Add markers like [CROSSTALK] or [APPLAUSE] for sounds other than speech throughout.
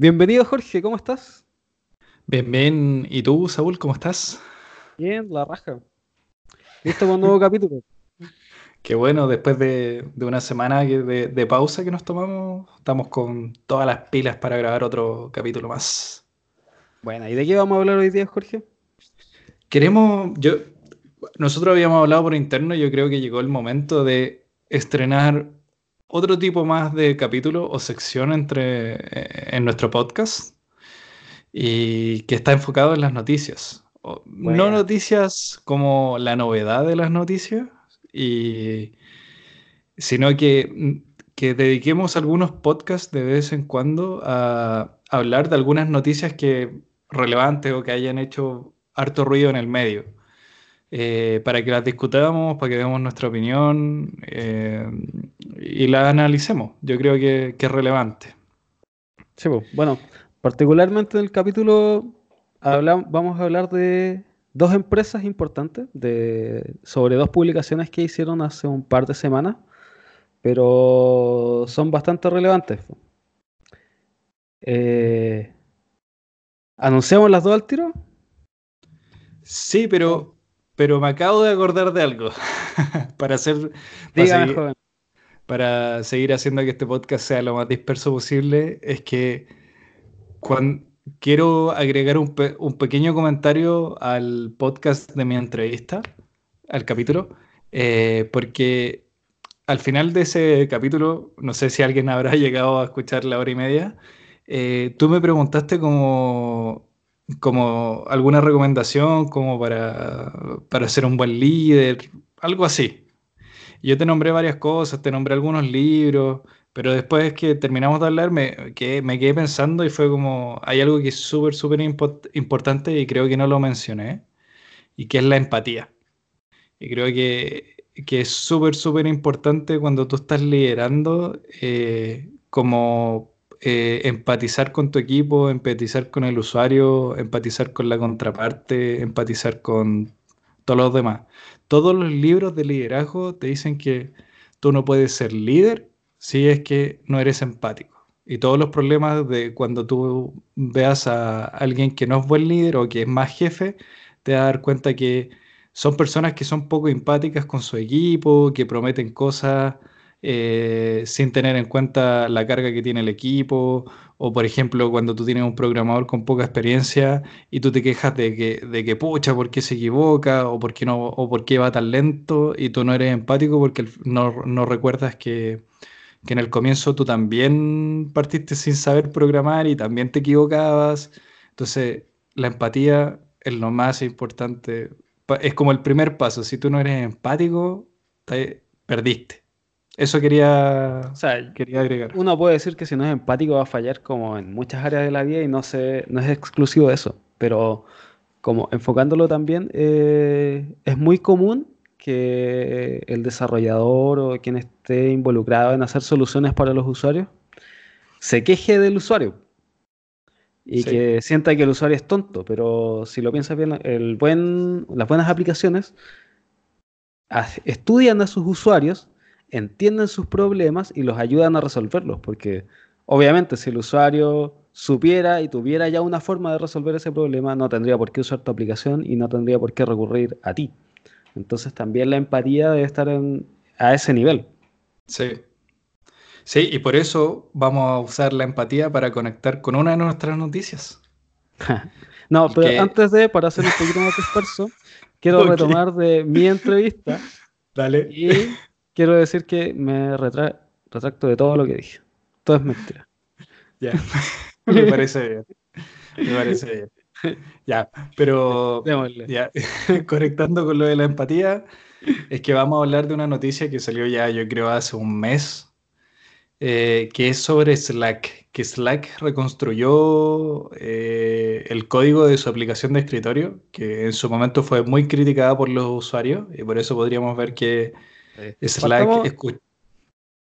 Bienvenido Jorge, ¿cómo estás? Bien, bien. ¿Y tú, Saúl, cómo estás? Bien, la raja. Listo con un nuevo capítulo. [LAUGHS] Qué bueno, después de, una semana de, de, pausa que nos tomamos, estamos con todas las pilas para grabar otro capítulo más. Bueno, ¿y de qué vamos a hablar hoy día, Jorge? Queremos, yo, nosotros habíamos hablado por interno, yo creo que llegó el momento de estrenar otro tipo más de capítulo o sección entre, eh, en nuestro podcast y que está enfocado en las noticias. No noticias como la novedad de las noticias, y, sino que, que dediquemos algunos podcasts de vez en cuando a hablar de algunas noticias que relevantes o que hayan hecho harto ruido en el medio. Eh, para que las discutamos, para que demos nuestra opinión eh, y la analicemos. Yo creo que, es relevante. Sí, bueno, particularmente en el capítulo vamos a hablar de dos empresas importantes, de, sobre dos publicaciones que hicieron hace un par de semanas, pero son bastante relevantes. Eh, ¿Anunciamos las dos al tiro? Sí, pero pero me acabo de acordar de algo [LAUGHS] para hacer. Para seguir, haciendo que este podcast sea lo más disperso posible, es que cuando, quiero agregar un, pequeño comentario al podcast de mi entrevista, al capítulo, eh, porque al final de ese capítulo, no sé si alguien habrá [LAUGHS] llegado a escuchar la hora y media, eh, tú me preguntaste como como alguna recomendación como para, para ser un buen líder, algo así. Yo te nombré varias cosas, te nombré algunos libros, pero después que terminamos de hablar me, que, me quedé pensando y fue como, hay algo que es súper, súper importante y creo que no lo mencioné, y que es la empatía. Y creo que, que es súper, súper importante cuando tú estás liderando, eh, como eh, empatizar con tu equipo, empatizar con el usuario, empatizar con la contraparte, empatizar con todos los demás. Todos los libros de liderazgo te dicen que tú no puedes ser líder si es que no eres empático. Y todos los problemas de cuando tú veas a alguien que no es buen líder o que es más jefe, te vas a dar cuenta que son personas que son poco empáticas con su equipo, que prometen cosas eh, sin tener en cuenta la carga que tiene el equipo, o por ejemplo cuando tú tienes un programador con poca experiencia y tú te quejas de que, de que pucha, ¿por qué se equivoca? o por qué, o por qué va tan lento y tú no eres empático porque no, no recuerdas que, que en el comienzo tú también partiste sin saber programar y también te equivocabas. Entonces, la empatía es lo más importante. Es como el primer paso. Si tú no eres empático, te perdiste. Eso quería, quería agregar. Uno puede decir que si no es empático va a fallar como en muchas áreas de la vida y no, se, no es exclusivo de eso. Pero como enfocándolo también, eh, es muy común que el desarrollador o quien esté involucrado en hacer soluciones para los usuarios se queje del usuario y que sienta que el usuario es tonto. Pero si lo piensas bien, el buen, las buenas aplicaciones estudian a sus usuarios entienden sus problemas y los ayudan a resolverlos, porque obviamente si el usuario supiera y tuviera ya una forma de resolver ese problema, no tendría por qué usar tu aplicación y no tendría por qué recurrir a ti. Entonces también la empatía debe estar a ese nivel. Sí. Sí, y por eso vamos a usar la empatía para conectar con una de nuestras noticias. [LAUGHS] no, pero antes de, para hacer un poquito más disperso, quiero [LAUGHS] retomar de mi entrevista. Dale. Y quiero decir que me retracto de todo lo que dije. Todo es mentira. Ya, [LAUGHS] me parece bien. Me parece bien. Ya, pero ya, [LAUGHS] conectando con lo de la empatía, es que vamos a hablar de una noticia que salió ya, yo creo, hace un mes, eh, que es sobre Slack, que Slack reconstruyó eh, el código de su aplicación de escritorio, que en su momento fue muy criticada por los usuarios, y por eso podríamos ver que Slack,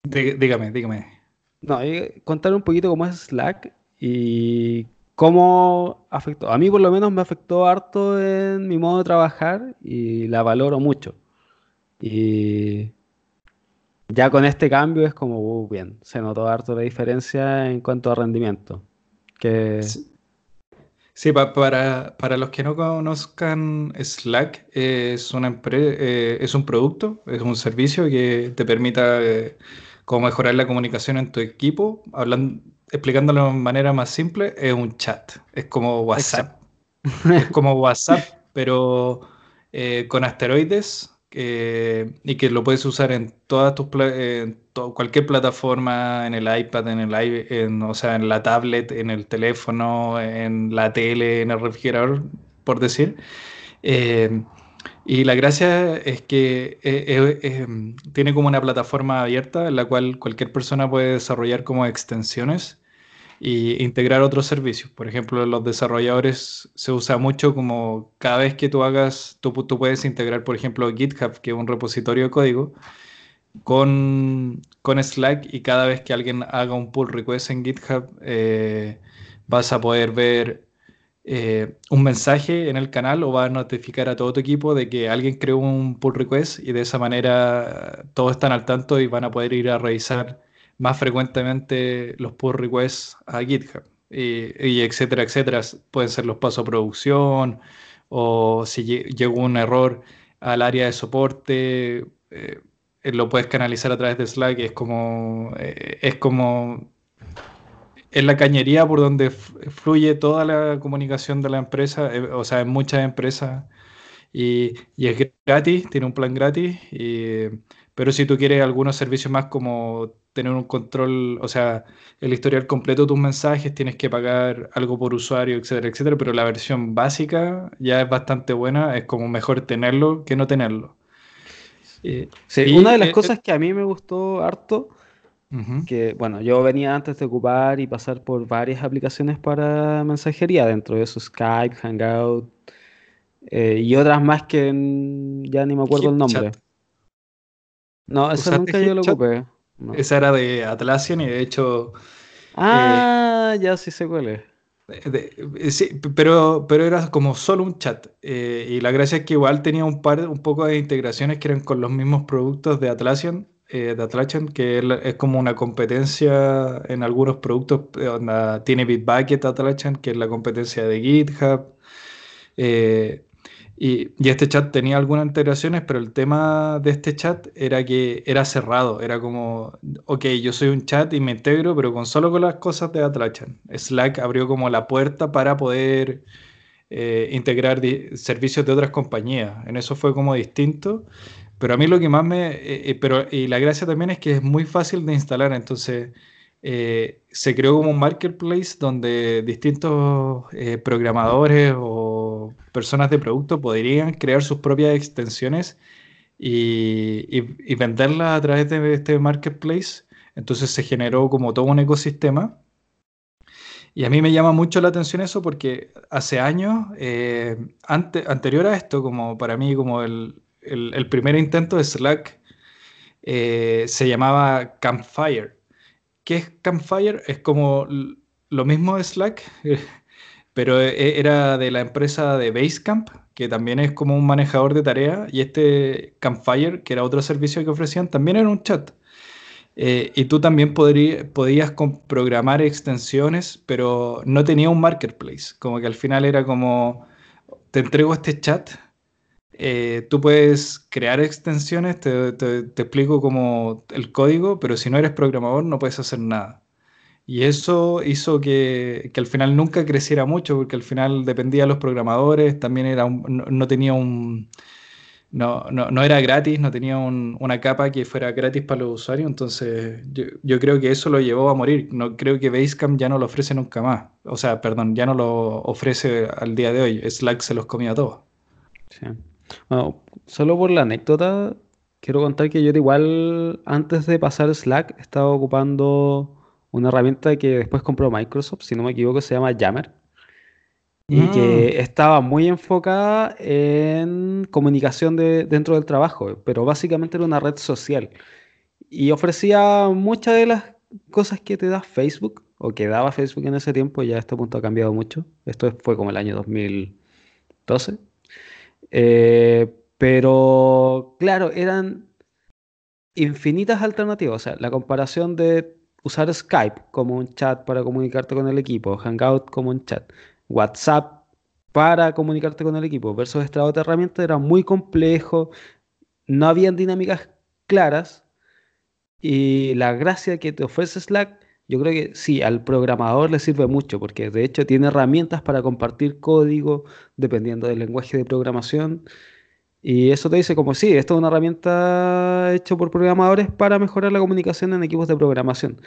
dígame, dígame. No, contar un poquito cómo es Slack y cómo afectó. A mí por lo menos me afectó harto en mi modo de trabajar y la valoro mucho. Y ya con este cambio es como, uh, bien, se notó harto la diferencia en cuanto a rendimiento. Que... Sí. Para, para, los que no conozcan, Slack es, una eh, es un producto, es un servicio que te permita eh, mejorar la comunicación en tu equipo. Hablando, explicándolo de manera más simple, es un chat, es como WhatsApp. es como [LAUGHS] WhatsApp, pero eh, con asteroides y que lo puedes usar en todas tus cualquier plataforma, en el iPad, en el en, o sea, en la tablet, en el teléfono, en la tele, en el refrigerador, por decir. Eh, y la gracia es que eh, tiene como una plataforma abierta en la cual cualquier persona puede desarrollar como extensiones y integrar otros servicios. Por ejemplo, los desarrolladores se usa mucho como cada vez que tú hagas, tú, tú puedes integrar, por ejemplo, GitHub, que es un repositorio de código, con, con Slack y cada vez que alguien haga un pull request en GitHub, eh, vas a poder ver eh, un mensaje en el canal o va a notificar a todo tu equipo de que alguien creó un pull request y de esa manera todos están al tanto y van a poder ir a revisar más frecuentemente los pull requests a GitHub. Y, etcétera, etcétera. Pueden ser los pasos a producción o si llegó un error al área de soporte, eh, lo puedes canalizar a través de Slack. Es como, eh, es como, es la cañería por donde fluye toda la comunicación de la empresa, eh, o sea, en muchas empresas. Y, y, es gratis, tiene un plan gratis, pero si tú quieres algunos servicios más como tener un control, o sea, el historial completo de tus mensajes, tienes que pagar algo por usuario, etcétera, etcétera, pero la versión básica ya es bastante buena, es como mejor tenerlo que no tenerlo. sí, una de las eh, cosas que a mí me gustó harto, que bueno, yo venía antes de ocupar y pasar por varias aplicaciones para mensajería, dentro de eso Skype, Hangout eh, y otras más que ya ni me acuerdo el nombre. No, esa nunca yo lo ocupé. Esa era de Atlassian y de hecho. Ah, ya sí sé cuál es. Eh, sí, pero, pero era como solo un chat. Eh, y la gracia es que igual tenía un par, un poco de integraciones que eran con los mismos productos de Atlassian, eh, de Atlassian, que es, como una competencia en algunos productos. tiene Bitbucket Atlassian, que es la competencia de GitHub. Y, este chat tenía algunas integraciones, pero el tema de este chat era que era cerrado. Era como, ok, yo soy un chat y me integro, pero con solo con las cosas de Atlassian. Slack abrió como la puerta para poder eh, integrar servicios de otras compañías. En eso fue como distinto. Pero a mí lo que más me... Eh, eh, pero, y la gracia también es que es muy fácil de instalar. Entonces, se creó como un marketplace donde distintos programadores o personas de producto podrían crear sus propias extensiones y, venderlas a través de este marketplace. Entonces se generó como todo un ecosistema. Y a mí me llama mucho la atención eso porque hace años, eh, anterior a esto, como para mí, como el, primer intento de Slack, eh, se llamaba Campfire. ¿Qué es Campfire? Es como lo mismo de Slack, pero e, era de la empresa de Basecamp, que también es como un manejador de tareas, y este Campfire, que era otro servicio que ofrecían, también era un chat. Eh, y tú también podías programar extensiones, pero no tenía un marketplace. Como que al final era como, te entrego este chat, eh, tú puedes crear extensiones, te, te explico como el código, pero si no eres programador no puedes hacer nada. Y eso hizo que, al final nunca creciera mucho, porque al final dependía de los programadores, también era no, tenía un... No, no, era gratis, no tenía una capa que fuera gratis para los usuarios, entonces yo, creo que eso lo llevó a morir. No creo que Basecamp ya no lo ofrece nunca más. O sea, perdón, ya no lo ofrece al día de hoy. Slack se los comía todos. Sí. solo por la anécdota, quiero contar que yo igual antes de pasar Slack estaba ocupando una herramienta que después compró Microsoft, si no me equivoco, se llama Yammer. Y que mm. estaba muy enfocada en comunicación de, dentro del trabajo, pero básicamente era una red social. Y ofrecía muchas de las cosas que te da Facebook, o que daba Facebook en ese tiempo, ya este punto ha cambiado mucho. Esto fue como el año 2012. Eh, pero claro, eran infinitas alternativas. O sea, la comparación de usar Skype como un chat para comunicarte con el equipo, Hangout como un chat, WhatsApp para comunicarte con el equipo, versus esta otra herramienta era muy complejo, no habían dinámicas claras y la gracia que te ofrece Slack, yo creo que sí, al programador le sirve mucho porque de hecho tiene herramientas para compartir código dependiendo del lenguaje de programación. Y eso te dice como sí, esto es una herramienta hecha por programadores para mejorar la comunicación en equipos de programación.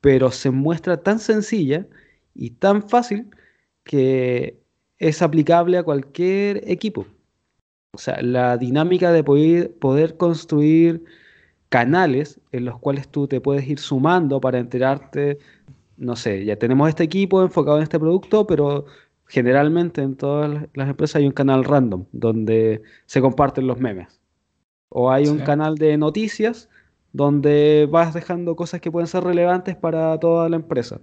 Pero se muestra tan sencilla y tan fácil que es aplicable a cualquier equipo. O sea, la dinámica de poder, poder construir canales en los cuales tú te puedes ir sumando para enterarte, no sé, ya tenemos este equipo enfocado en este producto, pero generalmente en todas las empresas hay un canal random donde se comparten los memes. O hay un canal de noticias donde vas dejando cosas que pueden ser relevantes para toda la empresa.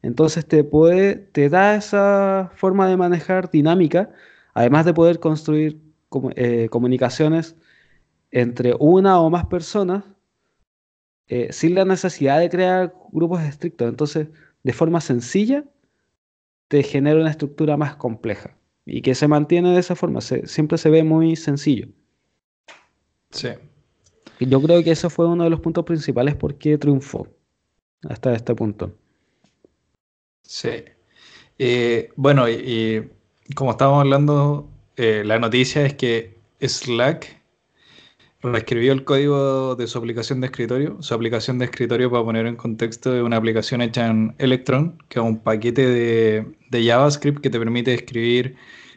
Entonces te puede, te da esa forma de manejar dinámica, además de poder construir eh, comunicaciones entre una o más personas eh, sin la necesidad de crear grupos estrictos. Entonces, de forma sencilla, te genera una estructura más compleja y que se mantiene de esa forma. siempre se ve muy sencillo. Sí. Y yo creo que eso fue uno de los puntos principales por qué triunfó hasta este punto. Sí. Eh, bueno, y, como estábamos hablando, eh, la noticia es que Slack reescribió el código de su aplicación de escritorio. Su aplicación de escritorio, para poner en contexto, es una aplicación hecha en Electron, que es un paquete de, JavaScript que te permite escribir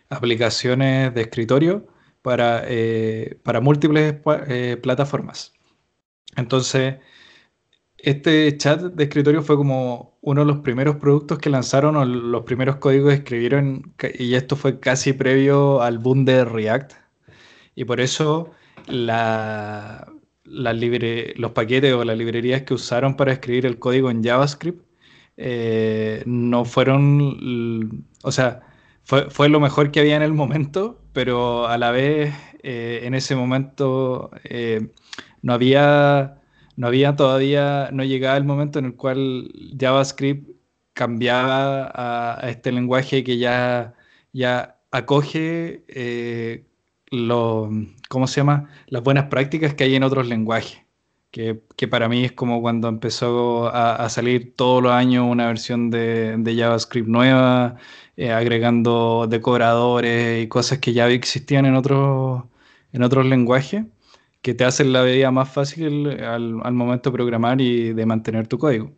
aplicaciones de escritorio para, eh, para múltiples eh, plataformas. Entonces, este chat de escritorio fue como uno de los primeros productos que lanzaron o los primeros códigos que escribieron y esto fue casi previo al boom de React y por eso la, los paquetes o las librerías que usaron para escribir el código en JavaScript eh, no fueron, o sea, fue, lo mejor que había en el momento, pero a la vez eh, en ese momento eh, no había no había todavía, no llegaba el momento en el cual JavaScript cambiaba a, este lenguaje que ya, ya acoge eh, lo, ¿cómo se llama? las buenas prácticas que hay en otros lenguajes. Que, para mí es como cuando empezó a, salir todos los años una versión de, JavaScript nueva, eh, agregando decoradores y cosas que ya existían en otros, en otros lenguajes que te hacen la vida más fácil al, momento de programar y de mantener tu código.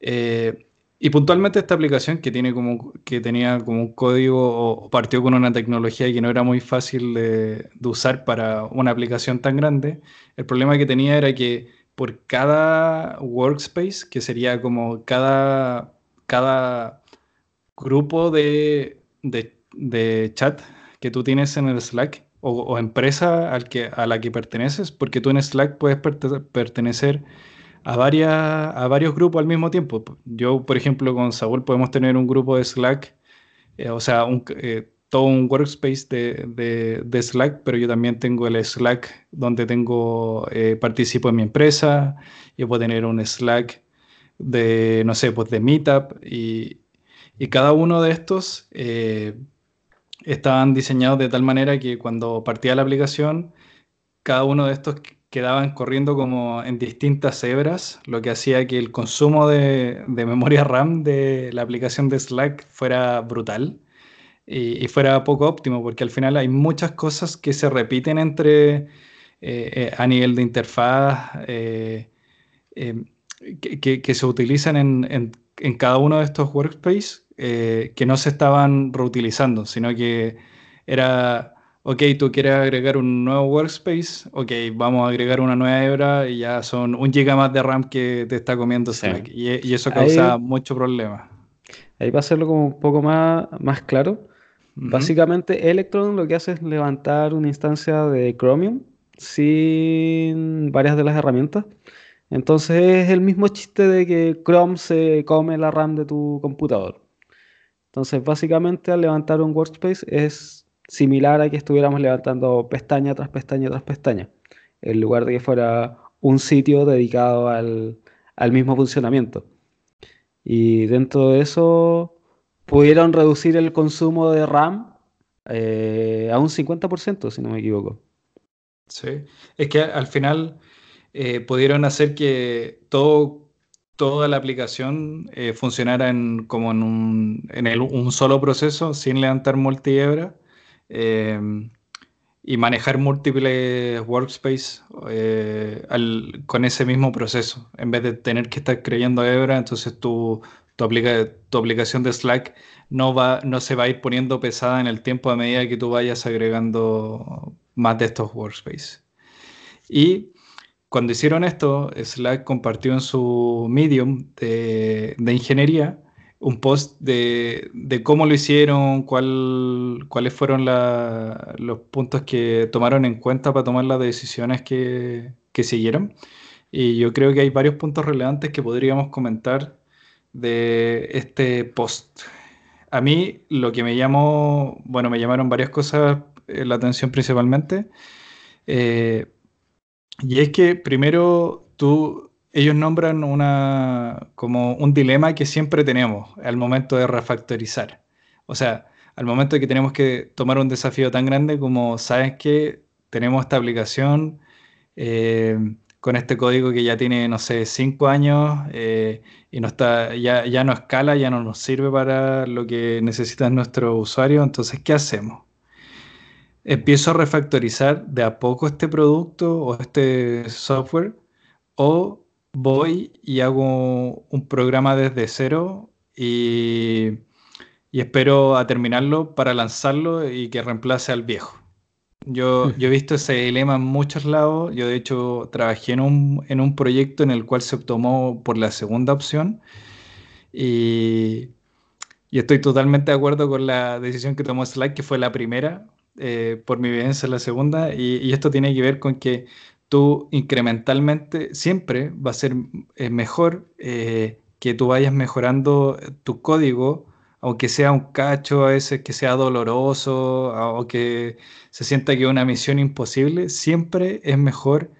Eh, y puntualmente esta aplicación que, tiene como, que tenía como un código o partió con una tecnología que no era muy fácil de, usar para una aplicación tan grande, el problema que tenía era que por cada workspace, que sería como cada, cada grupo de, de chat que tú tienes en el Slack, o, empresa al que, a la que perteneces, porque tú en Slack puedes pertenecer a, varias, a varios grupos al mismo tiempo. Yo, por ejemplo, con Saúl podemos tener un grupo de Slack, eh, o sea, eh, todo un workspace de, de, Slack, pero yo también tengo el Slack donde tengo, eh, participo en mi empresa, yo puedo tener un Slack de, no sé, pues de Meetup y, y cada uno de estos estaban diseñados de tal manera que cuando partía la aplicación, cada uno de estos quedaban corriendo como en distintas hebras, lo que hacía que el consumo de, memoria RAM de la aplicación de Slack fuera brutal y, fuera poco óptimo, porque al final hay muchas cosas que se repiten entre eh, eh, a nivel de interfaz, eh, que, se utilizan en, en cada uno de estos workspaces eh, que no se estaban reutilizando, sino que era, ok, tú quieres agregar un nuevo workspace, ok, vamos a agregar una nueva hebra y ya son un giga más de RAM que te está comiendo Slack. Y, eso causa mucho problema. Ahí va a hacerlo como un poco más, más claro. Básicamente, Electron lo que hace es levantar una instancia de Chromium sin varias de las herramientas. Entonces es el mismo chiste de que Chrome se come la RAM de tu computador. Entonces, básicamente al levantar un workspace es similar a que estuviéramos levantando pestaña tras pestaña tras pestaña, en lugar de que fuera un sitio dedicado al, al mismo funcionamiento. Y dentro de eso pudieron reducir el consumo de RAM eh, a un 50%, si no me equivoco. Sí, es que al final eh, pudieron hacer que todo, toda la aplicación eh, funcionara en, como en, un, en el, un solo proceso sin levantar multihebra y manejar múltiples workspace con ese mismo proceso. En vez de tener que estar creyendo hebra, entonces tu, tu, tu aplicación de Slack no, va, no se va a ir poniendo pesada en el tiempo a medida que tú vayas agregando más de estos workspaces. Y cuando hicieron esto, Slack compartió en su Medium de, ingeniería un post de, cómo lo hicieron, cuál, cuáles fueron los puntos que tomaron en cuenta para tomar las decisiones que, que siguieron. Y yo creo que hay varios puntos relevantes que podríamos comentar de este post. A mí lo que me llamó, bueno, me llamaron varias cosas eh, la atención principalmente. Eh, y es que primero tú, ellos nombran una, como un dilema que siempre tenemos al momento de refactorizar. O sea, al momento de que tenemos que tomar un desafío tan grande como, ¿sabes que Tenemos esta aplicación eh, con este código que ya tiene, no sé, cinco años y no está, ya, ya no escala, ya no nos sirve para lo que necesita nuestro usuario. Entonces, ¿qué hacemos? ¿Empiezo a refactorizar de a poco este producto o este software? ¿O voy y hago un programa desde cero y, y espero a terminarlo para lanzarlo y que reemplace al viejo? Yo, yo, he visto ese dilema en muchos lados. Yo, de hecho, trabajé en un, en un proyecto en el cual se tomó por la segunda opción. Y, y, estoy totalmente de acuerdo con la decisión que tomó Slack, que fue la primera, eh, por mi evidencia la segunda. Y, y, esto tiene que ver con que tú incrementalmente siempre va a ser eh, mejor eh, que tú vayas mejorando tu código aunque sea un cacho, a veces que sea doloroso o que se sienta que es una misión imposible, siempre es mejor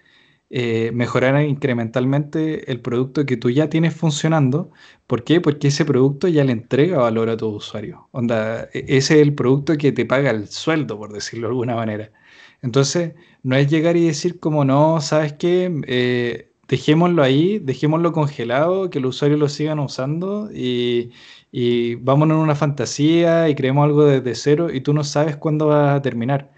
eh, mejorar incrementalmente el producto que tú ya tienes funcionando. ¿Por qué? Porque ese producto ya le entrega valor a tu usuario. Onda, e, ese es el producto que te paga el sueldo, por decirlo de alguna manera. Entonces, no es llegar y decir como no, ¿sabes qué? Eh, dejémoslo ahí, dejémoslo congelado, que los usuarios lo sigan usando y, y vámonos en una fantasía y creemos algo desde cero y tú no sabes cuándo va a terminar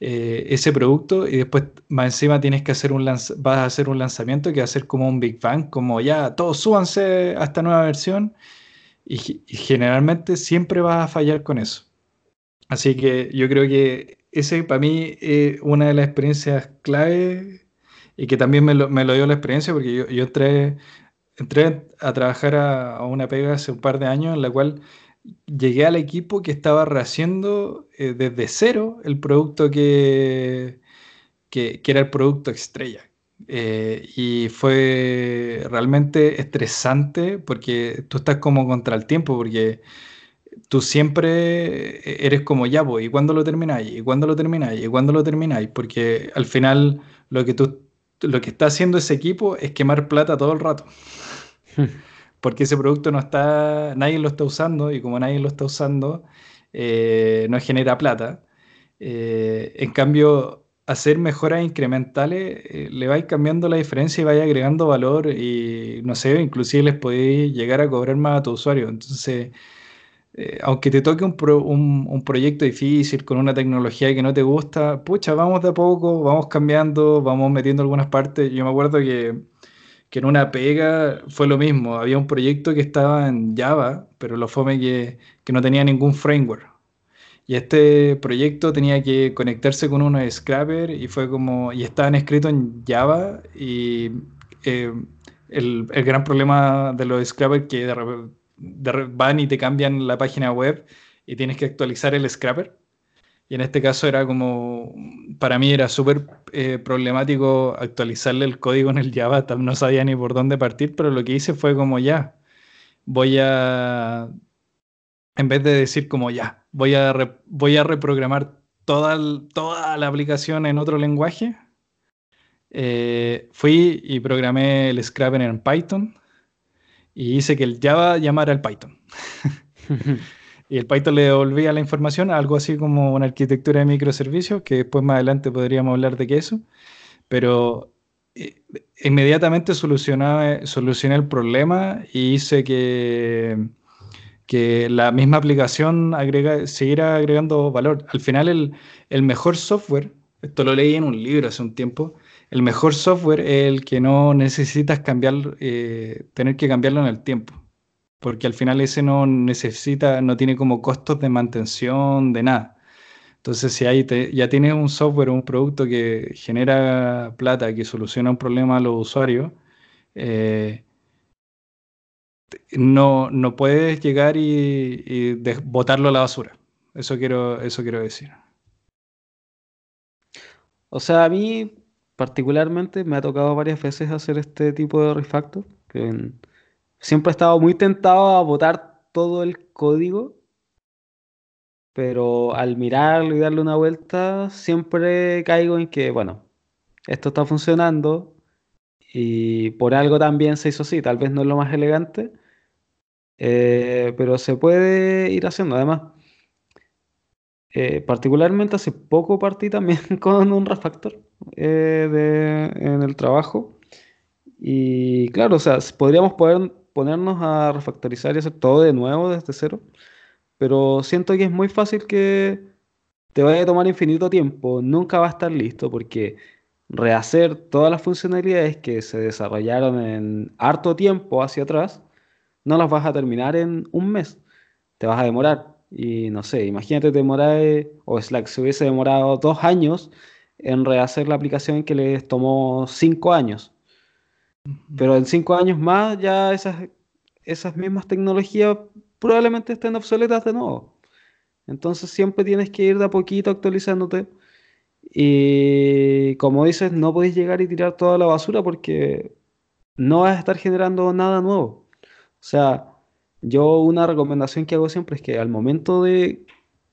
eh, ese producto y después más encima tienes que hacer un vas a hacer un lanzamiento que va a ser como un Big Bang, como ya todos súbanse a esta nueva versión y, generalmente siempre vas a fallar con eso. Así que yo creo que ese para mí es una de las experiencias clave y que también me lo, me lo dio la experiencia porque yo, yo entré entré a trabajar a, una pega hace un par de años en la cual llegué al equipo que estaba rehaciendo eh, desde cero el producto que, que, era el producto estrella. Eh, y fue realmente estresante porque tú estás como contra el tiempo, porque tú siempre eres como ya voy, ¿y cuándo lo termináis? ¿Y cuándo lo termináis? ¿Y cuándo lo termináis? Porque al final lo que tú lo que está haciendo ese equipo es quemar plata todo el rato. [LAUGHS] Porque ese producto no está, nadie lo está usando y como nadie lo está usando, eh, no genera plata. Eh, en cambio, hacer mejoras incrementales eh, le vais cambiando la diferencia y vais agregando valor y no sé, inclusive les podéis llegar a cobrar más a tu usuario. Entonces, aunque te toque un, un, proyecto difícil con una tecnología que no te gusta, pucha, vamos de a poco, vamos cambiando, vamos metiendo algunas partes. Yo me acuerdo que que en una pega fue lo mismo. Había un proyecto que estaba en Java, pero lo fome que, que no tenía ningún framework. Y este proyecto tenía que conectarse con uno de Scrapper y fue como, y estaban escritos en Java y eh, el, el, gran problema de los Scrapper que van y te cambian la página web y tienes que actualizar el Scrapper. Y en este caso era como, para mí era súper eh, problemático actualizarle el código en el Java, no sabía ni por dónde partir, pero lo que hice fue como ya, voy a, en vez de decir como ya, voy a, voy a reprogramar toda, toda la aplicación en otro lenguaje, eh, fui y programé el scrapper en Python y hice que el Java llamara al Python. [LAUGHS] y el Python le devolvía la información, algo así como una arquitectura de microservicios, que después más adelante podríamos hablar de qué eso. Pero eh, inmediatamente solucioné el problema y hice que, que la misma aplicación agrega, siguiera agregando valor. Al final el, el mejor software, esto lo leí en un libro hace un tiempo, el mejor software es el que no necesitas cambiar, eh, tener que cambiarlo en el tiempo. Porque al final ese no necesita, no tiene como costos de mantención, de nada. Entonces, si ahí ya tienes un software o un producto que genera plata, que soluciona un problema a los usuarios, eh, no, no puedes llegar y, botarlo a la basura. Eso quiero, eso quiero decir. O sea, a mí particularmente me ha tocado varias veces hacer este tipo de refactor. Que siempre he estado muy tentado a botar todo el código, pero al mirarlo y darle una vuelta, siempre caigo en que, bueno, esto está funcionando y por algo también se hizo así. Tal vez no es lo más elegante, eh, pero se puede ir haciendo. Además, eh, particularmente hace poco partí también [LAUGHS] con un refactor eh, en el trabajo. Y claro, o sea, podríamos poder ponernos a refactorizar y hacer todo de nuevo desde cero, pero siento que es muy fácil que te vaya a tomar infinito tiempo, nunca va a estar listo porque rehacer todas las funcionalidades que se desarrollaron en harto tiempo hacia atrás, no las vas a terminar en un mes, te vas a demorar. Y no sé, imagínate demorar, o Slack se hubiese demorado dos años en rehacer la aplicación que les tomó cinco años. Pero en cinco años más ya esas, esas mismas tecnologías probablemente estén obsoletas de nuevo. Entonces siempre tienes que ir de a poquito actualizándote. Y como dices, no podéis llegar y tirar toda la basura porque no vas a estar generando nada nuevo. O sea, yo una recomendación que hago siempre es que al momento de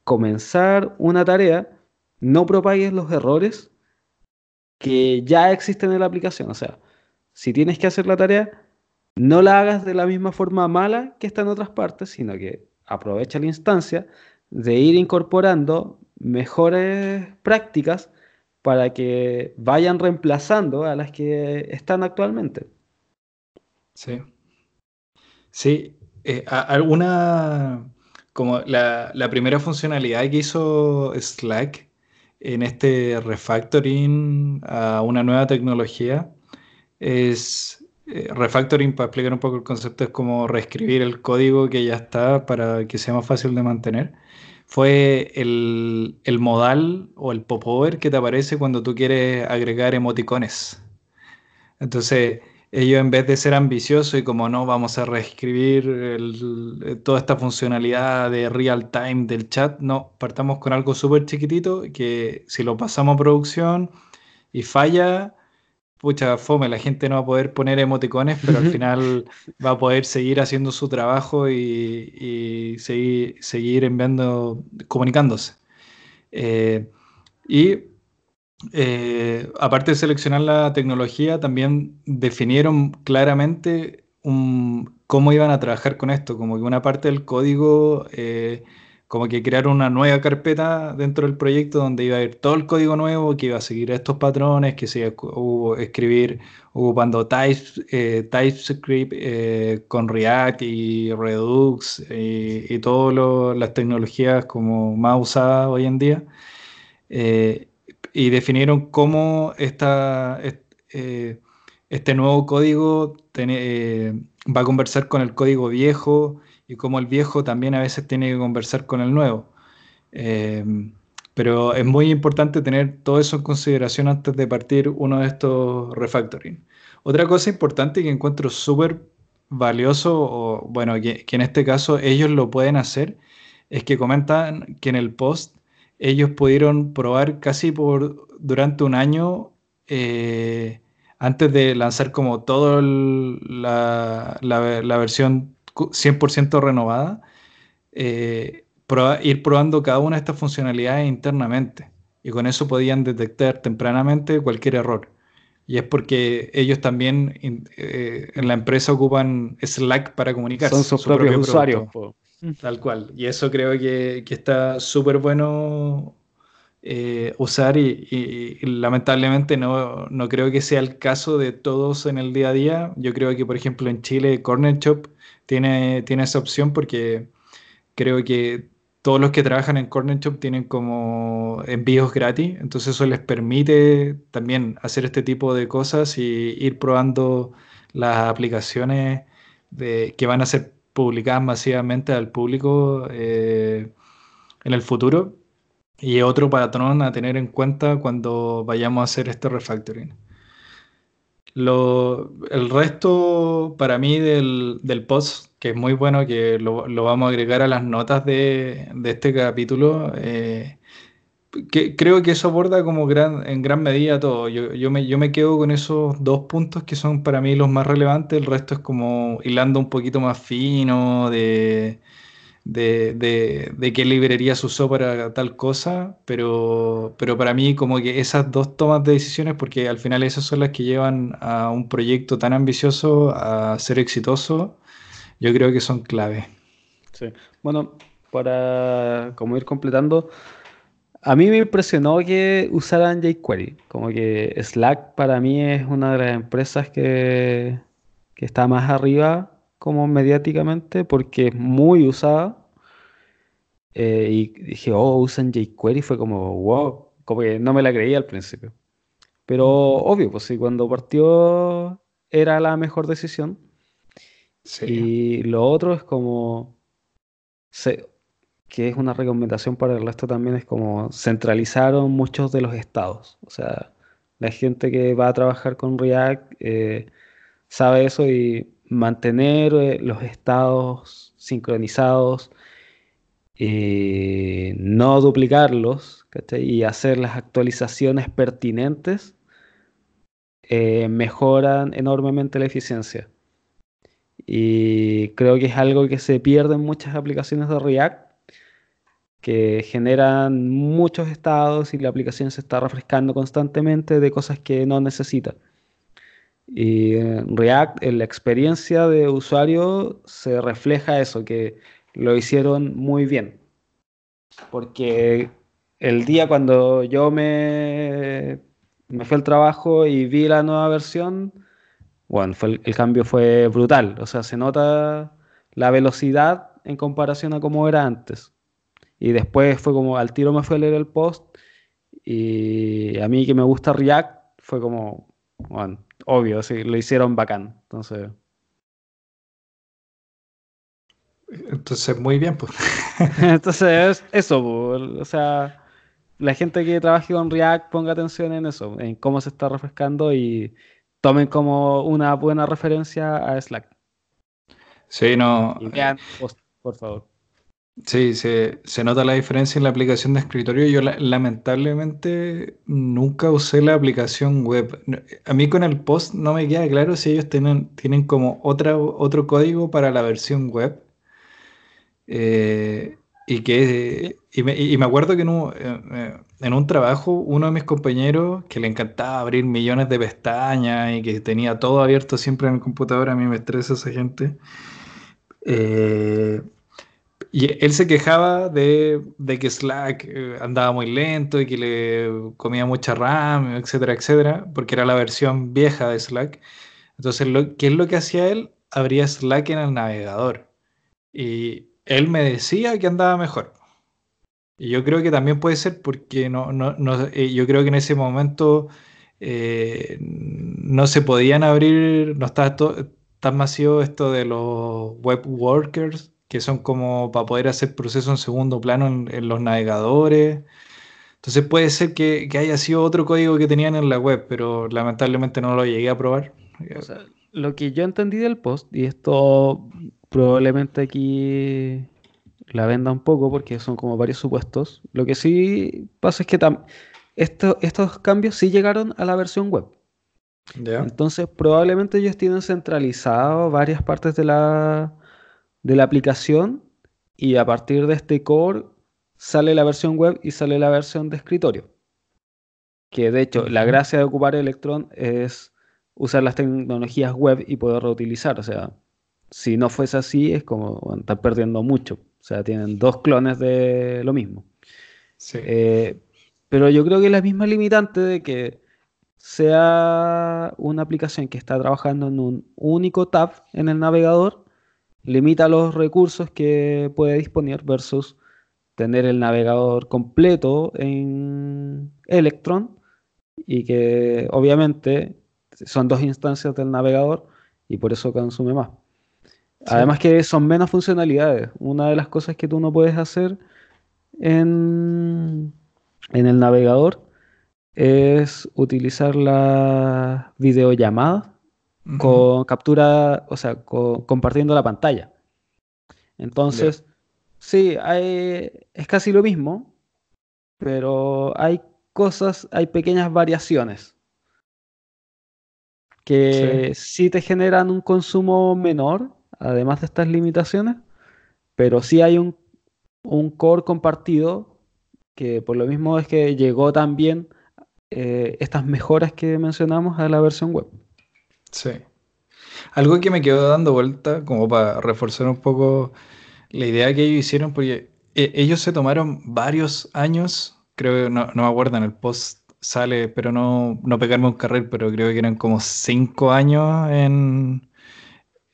comenzar una tarea, no propagues los errores que ya existen en la aplicación. O sea, si tienes que hacer la tarea, no la hagas de la misma forma mala que está en otras partes, sino que aprovecha la instancia de ir incorporando mejores prácticas para que vayan reemplazando a las que están actualmente. Sí. Sí, eh, alguna, como la, primera funcionalidad que hizo Slack en este refactoring a una nueva tecnología es eh, refactoring, para explicar un poco el concepto, es como reescribir el código que ya está para que sea más fácil de mantener. Fue el, el modal o el popover que te aparece cuando tú quieres agregar emoticones. Entonces, ellos en vez de ser ambiciosos y como no, vamos a reescribir eh, toda esta funcionalidad de real time del chat, no, partamos con algo súper chiquitito que si lo pasamos a producción y falla, pucha, fome, la gente no va a poder poner emoticones, pero al final va a poder seguir haciendo su trabajo y, seguir, seguir enviando, comunicándose. Eh, y eh, aparte de seleccionar la tecnología, también definieron claramente cómo iban a trabajar con esto, como que una parte del código, eh, como que crearon una nueva carpeta dentro del proyecto donde iba a ir todo el código nuevo, que iba a seguir estos patrones, que se iba a escribir ocupando eh, TypeScript con React y Redux y, y todas las tecnologías como más usadas hoy en día y definieron cómo esta, eh, este nuevo código eh, va a conversar con el código viejo y cómo el viejo también a veces tiene que conversar con el nuevo. Eh, pero es muy importante tener todo eso en consideración antes de partir uno de estos refactoring. Otra cosa importante que encuentro súper valioso, o bueno, que, que, en este caso ellos lo pueden hacer, es que comentan que en el post ellos pudieron probar casi por durante un año eh, antes de lanzar como toda la, la, versión 100% renovada, eh, ir probando cada una de estas funcionalidades internamente y con eso podían detectar tempranamente cualquier error. Y es porque ellos también eh, en la empresa ocupan Slack para comunicarse. Son sus propios usuarios. Tal cual. Y eso creo que, que está súper bueno eh, usar y, lamentablemente no, no, creo que sea el caso de todos en el día a día. Yo creo que, por ejemplo, en Chile Corner Shop tiene, tiene esa opción porque creo que todos los que trabajan en Corner Shop tienen como envíos gratis, entonces eso les permite también hacer este tipo de cosas y ir probando las aplicaciones de, que van a ser publicadas masivamente al público eh, en el futuro y otro patrón a tener en cuenta cuando vayamos a hacer este refactoring. El resto para mí del, del, post, que es muy bueno, que lo, lo, vamos a agregar a las notas de, de este capítulo, eh, que, creo que eso aborda como gran, en gran medida todo. Yo, yo, me, yo me quedo con esos dos puntos que son para mí los más relevantes, el resto es como hilando un poquito más fino de de, de, qué librería se usó para tal cosa, pero, pero para mí como que esas dos tomas de decisiones, porque al final esas son las que llevan a un proyecto tan ambicioso a ser exitoso, yo creo que son clave. Sí, bueno, para como ir completando, a mí me impresionó que usaran jQuery, como que Slack para mí es una de las empresas que, que está más arriba como mediáticamente porque es muy usada. Eh, y dije, oh, usan jQuery, fue como, wow, como que no me la creía al principio. Pero obvio, pues sí, cuando partió era la mejor decisión. Y lo otro es como, que es una recomendación para el resto también, es como centralizaron muchos de los estados. O sea, la gente que va a trabajar con React eh, sabe eso y mantener eh, los estados sincronizados, eh, no duplicarlos y hacer las actualizaciones pertinentes, eh, mejoran enormemente la eficiencia. Y creo que es algo que se pierde en muchas aplicaciones de React, que generan muchos estados y la aplicación se está refrescando constantemente de cosas que no necesita. Y en React, en la experiencia de usuario, se refleja eso, que lo hicieron muy bien. Porque el día cuando yo me, me fui al trabajo y vi la nueva versión, bueno, fue el, cambio fue brutal. O sea, se nota la velocidad en comparación a cómo era antes. Y después fue como, al tiro me fue a leer el post y a mí que me gusta React, fue como, bueno, obvio, sí, lo hicieron bacán. Entonces. Entonces, muy bien, pues. [LAUGHS] Entonces, eso, o sea, la gente que trabaje con React ponga atención en eso, en cómo se está refrescando y tomen como una buena referencia a Slack. Sí, no. Y vean, por favor. Sí, se, nota la diferencia en la aplicación de escritorio. Yo lamentablemente nunca usé la aplicación web. A mí con el post no me queda claro si ellos tienen, tienen como otra, otro código para la versión web. Eh, y que y me, y me acuerdo que en un, eh, eh, en un trabajo uno de mis compañeros que le encantaba abrir millones de pestañas y que tenía todo abierto siempre en el computador, a mí me estresa esa gente. Y él se quejaba de, que Slack eh, andaba muy lento y que le comía mucha RAM, etcétera, etcétera, porque era la versión vieja de Slack. Entonces, ¿qué es lo que hacía él? Abría Slack en el navegador. Y él me decía que andaba mejor. Y yo creo que también puede ser porque no, no, no eh, yo creo que en ese momento eh, no se podían abrir, no estaba tan masivo esto de los web workers que son como para poder hacer procesos en segundo plano en, los navegadores. Entonces puede ser que, haya sido otro código que tenían en la web, pero lamentablemente no lo llegué a probar. lo que yo entendí del post, y esto probablemente aquí la venda un poco porque son como varios supuestos, lo que sí pasa es que estos cambios sí llegaron a la versión web. Entonces probablemente ellos tienen centralizado varias partes de la de la aplicación y a partir de este core sale la versión web y sale la versión de escritorio. Que de hecho, la gracia de ocupar Electron es usar las tecnologías web y poder reutilizar. O sea, si no fuese así, es como estar perdiendo mucho. O sea, tienen dos clones de lo mismo. Eh, pero yo creo que es la misma limitante de que sea una aplicación que está trabajando en un único tab en el navegador, limita los recursos que puede disponer versus tener el navegador completo en Electron y que obviamente son dos instancias del navegador y por eso consume más. Además que son menos funcionalidades. Una de las cosas que tú no puedes hacer en, el navegador es utilizar con captura, o sea, compartiendo la pantalla. Entonces, sí, es casi lo mismo, pero hay cosas, hay pequeñas variaciones que sí te generan un consumo menor además de estas limitaciones, pero sí hay un, core compartido que por lo mismo es que llegó también eh, estas mejoras que mencionamos a la versión web. Sí. Algo que me quedó dando vuelta, como para reforzar un poco la idea que ellos hicieron, porque eh, ellos se tomaron varios años, creo, no, no me acuerdo, en el post sale, pero no, no pegarme un carril, pero creo que eran como cinco años en,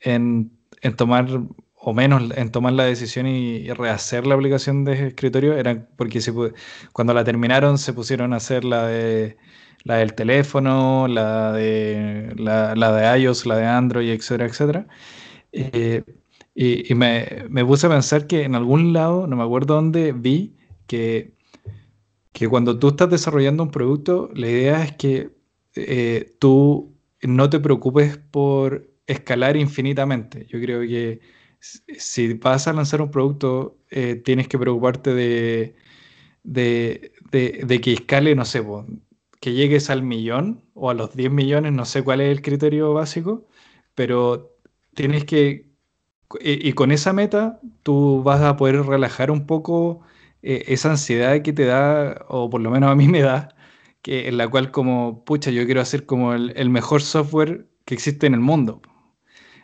en en tomar, o menos en tomar la decisión y, rehacer la aplicación de escritorio, era porque se, cuando la terminaron se pusieron a hacer la de la del teléfono, la de, la, de iOS, la de Android, etcétera, etcétera. Eh, y, me, me, puse a pensar que en algún lado, no me acuerdo dónde, vi que, que cuando tú estás desarrollando un producto, la idea es que eh, tú no te preocupes por escalar infinitamente. Yo creo que si vas a lanzar un producto, eh, tienes que preocuparte de, de, que escale, no sé, que llegues al millón o a los 10 millones, no sé cuál es el criterio básico, pero tienes que, y, con esa meta, tú vas a poder relajar un poco eh, esa ansiedad que te da, o por lo menos a mí me da, que, en la cual como, pucha, yo quiero hacer como el, el mejor software que existe en el mundo.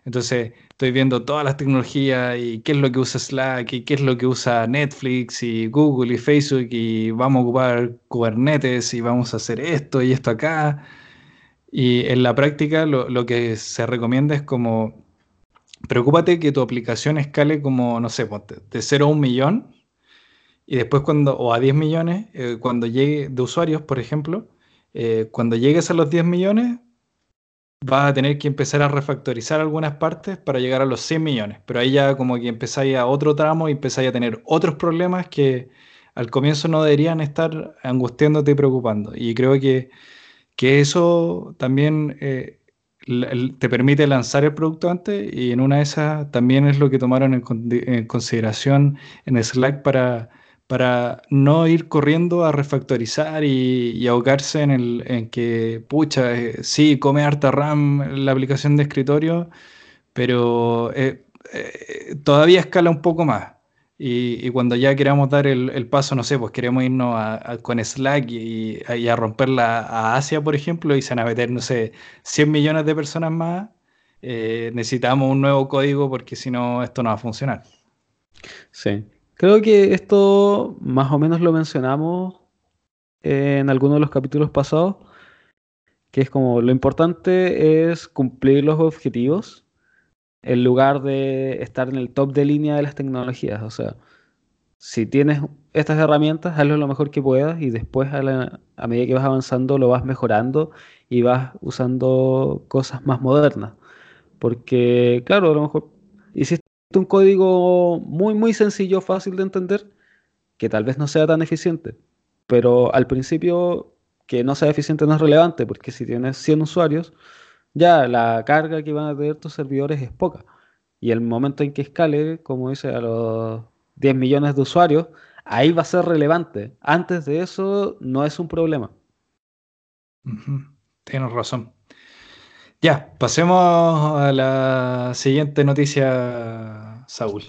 Entonces estoy viendo todas las tecnologías y qué es lo que usa Slack y qué es lo que usa Netflix y Google y Facebook y vamos a ocupar Kubernetes y vamos a hacer esto y esto acá. Y en la práctica lo, que se recomienda es como, preocúpate que tu aplicación escale como, no sé, de 0 a un millón y después cuando, o a 10 millones, eh, cuando llegue de usuarios, por ejemplo, eh, cuando llegues a los 10 millones, vas a tener que empezar a refactorizar algunas partes para llegar a los 100 millones. Pero ahí ya como que empezáis a otro tramo y empezáis a tener otros problemas que al comienzo no deberían estar angustiándote y preocupando. Y creo que, que eso también eh, te permite lanzar el producto antes y en una de esas también es lo que tomaron en consideración en Slack para para no ir corriendo a refactorizar y, ahogarse en, el, en que, pucha, eh, sí, come harta RAM la aplicación de escritorio, pero eh, eh, todavía escala un poco más. Y, cuando ya queramos dar el, paso, no sé, pues queremos irnos con Slack y, a romperla a Asia, por ejemplo, y se van a meter, no sé, 100 millones de personas más, necesitamos un nuevo código porque si no, esto no va a funcionar. Sí, Creo que esto más o menos lo mencionamos en algunos de los capítulos pasados, que es como lo importante es cumplir los objetivos en lugar de estar en el top de línea de las tecnologías. O sea, si tienes estas herramientas, hazlo lo mejor que puedas y después a, a medida que vas avanzando lo vas mejorando y vas usando cosas más modernas. Porque, claro, a lo mejor hiciste un código muy, muy sencillo, fácil de entender, que tal vez no sea tan eficiente. Pero al principio, que no sea eficiente no es relevante, porque si tienes 100 usuarios, ya la carga que van a tener tus servidores es poca. Y el momento en que escale, como dice, a los 10 millones de usuarios, ahí va a ser relevante. Antes de eso, no es un problema. Tienes razón. Ya, pasemos a la siguiente noticia, Saúl.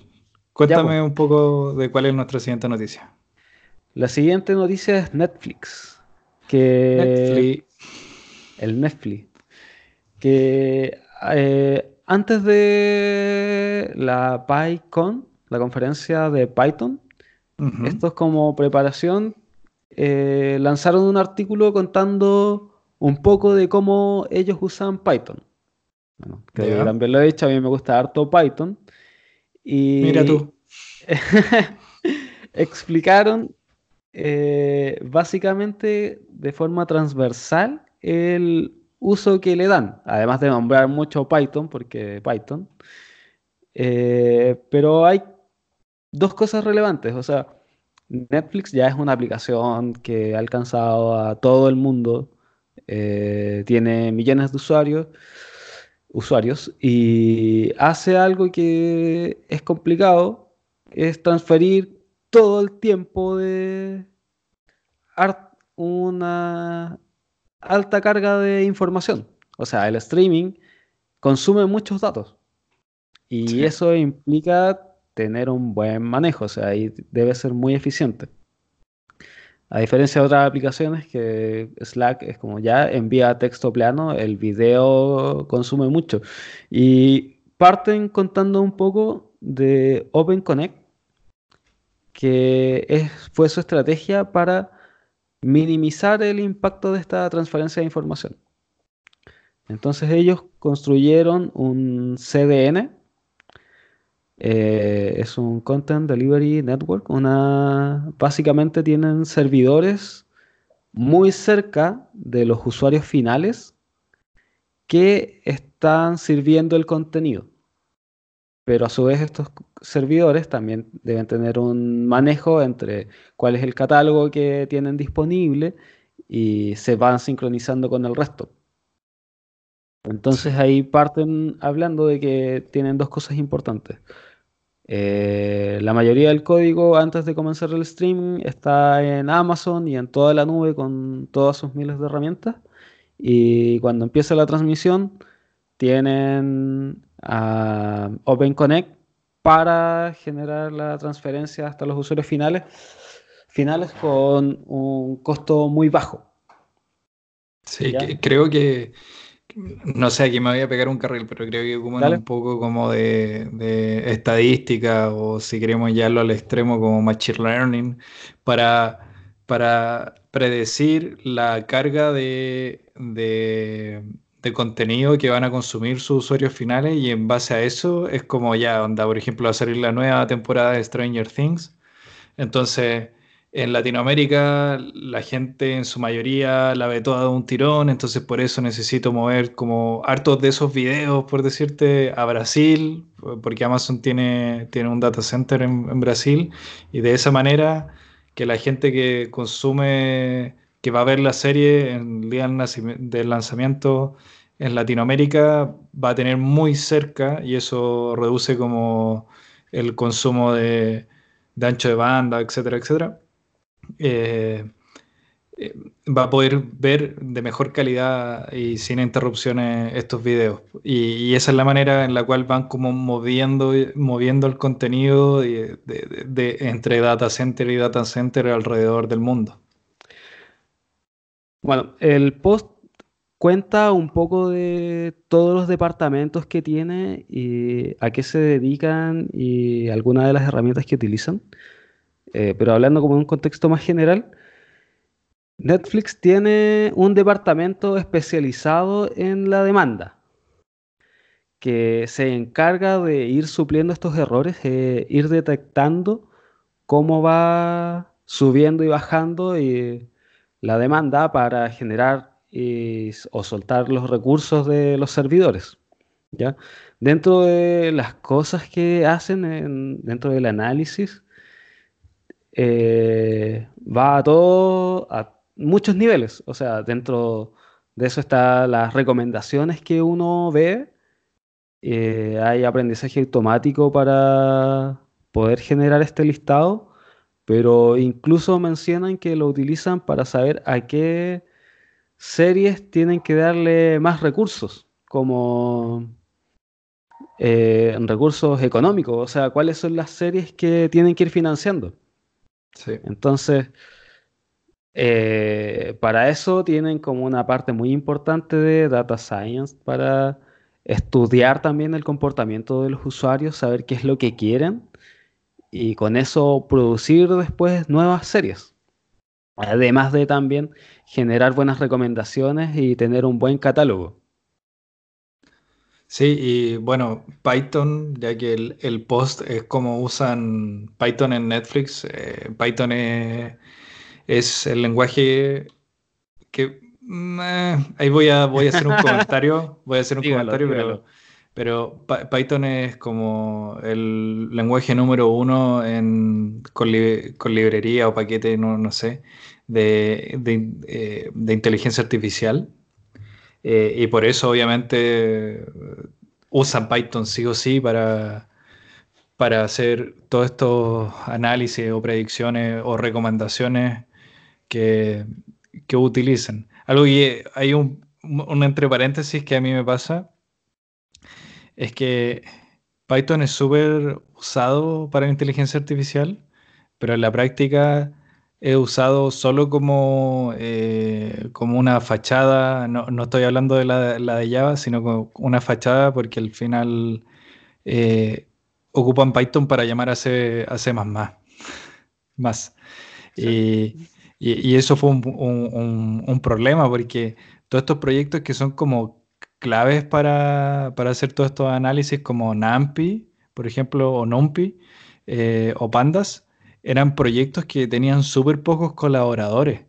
Cuéntame pues. un poco de cuál es nuestra siguiente noticia. La siguiente noticia es Netflix. Que Netflix. el Netflix. Que eh, antes de la PyCon, la conferencia de Python, Ujú. esto es como preparación, eh, lanzaron un artículo contando un poco de cómo ellos usan Python. Bueno, que también lo he dicho, a mí me gusta harto Python. Y Mira tú. [LAUGHS] explicaron eh, básicamente de forma transversal el uso que le dan, además de nombrar mucho Python, porque Python. Eh, pero hay dos cosas relevantes, o sea, Netflix ya es una aplicación que ha alcanzado a todo el mundo, eh, tiene millones de usuarios, usuarios y hace algo que es complicado, es transferir todo el tiempo de una alta carga de información. O sea, el streaming consume muchos datos y Sí. eso implica tener un buen manejo, o sea, y debe ser muy eficiente. A diferencia de otras aplicaciones que Slack es como ya envía texto plano, el video consume mucho. Y parten contando un poco de OpenConnect, que es, fue su estrategia para minimizar el impacto de esta transferencia de información. Entonces ellos construyeron un CDN, eh, es un Content Delivery Network, una, básicamente tienen servidores muy cerca de los usuarios finales que están sirviendo el contenido. Pero a su vez estos servidores también deben tener un manejo entre cuál es el catálogo que tienen disponible y se van sincronizando con el resto. Entonces ahí parten hablando de que tienen dos cosas importantes. Eh, la mayoría del código antes de comenzar el streaming está en Amazon y en toda la nube con todas sus miles de herramientas. Y cuando empieza la transmisión, tienen a OpenConnect para generar la transferencia hasta los usuarios finales, finales con un costo muy bajo. Sí, creo que, no sé, aquí me voy a pegar un carril, pero creo que ocupan Dale. un poco como de, de estadística o si queremos llevarlo al extremo como machine learning para, para predecir la carga de, de, de contenido que van a consumir sus usuarios finales y en base a eso es como ya, onda, por ejemplo, va a salir la nueva temporada de Stranger Things. Entonces, en Latinoamérica la gente en su mayoría la ve toda de un tirón, entonces por eso necesito mover como hartos de esos videos, por decirte, a Brasil, porque Amazon tiene, tiene un data center en, Brasil, y de esa manera que la gente que consume, que va a ver la serie en el día del, lanzamiento en Latinoamérica, va a tener muy cerca, y eso reduce como el consumo de ancho de banda, etcétera, etcétera, eh, eh, va a poder ver de mejor calidad y sin interrupciones estos videos. Y, esa es la manera en la cual van como moviendo, moviendo el contenido de- entre data center y data center alrededor del mundo. Bueno, el post cuenta un poco de todos los departamentos que tiene y a qué se dedican y algunas de las herramientas que utilizan. Eh, pero hablando como en un contexto más general, Netflix tiene un departamento especializado en la demanda que se encarga de ir supliendo estos errores, eh, ir detectando cómo va subiendo y bajando y la demanda para generar o soltar los recursos de los servidores. Dentro de las cosas que hacen en- dentro del análisis, eh, va a todo, a muchos niveles. O sea, dentro de eso están las recomendaciones que uno ve. eh, hay aprendizaje automático para poder generar este listado, pero incluso mencionan que lo utilizan para saber a qué series tienen que darle más recursos, como eh, recursos económicos, o sea, cuáles son las series que tienen que ir financiando. Entonces, Eh, para eso tienen como una parte muy importante de data science para estudiar también el comportamiento de los usuarios, saber qué es lo que quieren y con eso producir después nuevas series. Además de también generar buenas recomendaciones y tener un buen catálogo. Sí, y bueno, Python, ya que el, post es como usan Python en Netflix, eh, Python es, el lenguaje que... Mm, eh, ahí voy a, voy a hacer un comentario, voy a hacer [LAUGHS] un comentario, pero, pero Python es como el lenguaje número uno en, con, librería o paquete, no, no sé, de, de eh, inteligencia artificial. Eh, y por eso, obviamente, usan Python sí o sí para, para hacer todos estos análisis o predicciones o recomendaciones que, que. Algo hay un, un entre paréntesis que a mí me pasa es que Python es súper usado para la inteligencia artificial, pero en la práctica he usado solo como, eh, como una fachada, no, no, estoy hablando de la, la, de Java, sino como una fachada porque al final eh, ocupan Python para llamar a C, a C++. más. Y, y, eso fue un, un, un, problema porque todos estos proyectos que son como claves para, para hacer todos estos análisis como NumPy, por ejemplo, o NumPy, eh, o Pandas, eran proyectos que tenían súper pocos colaboradores.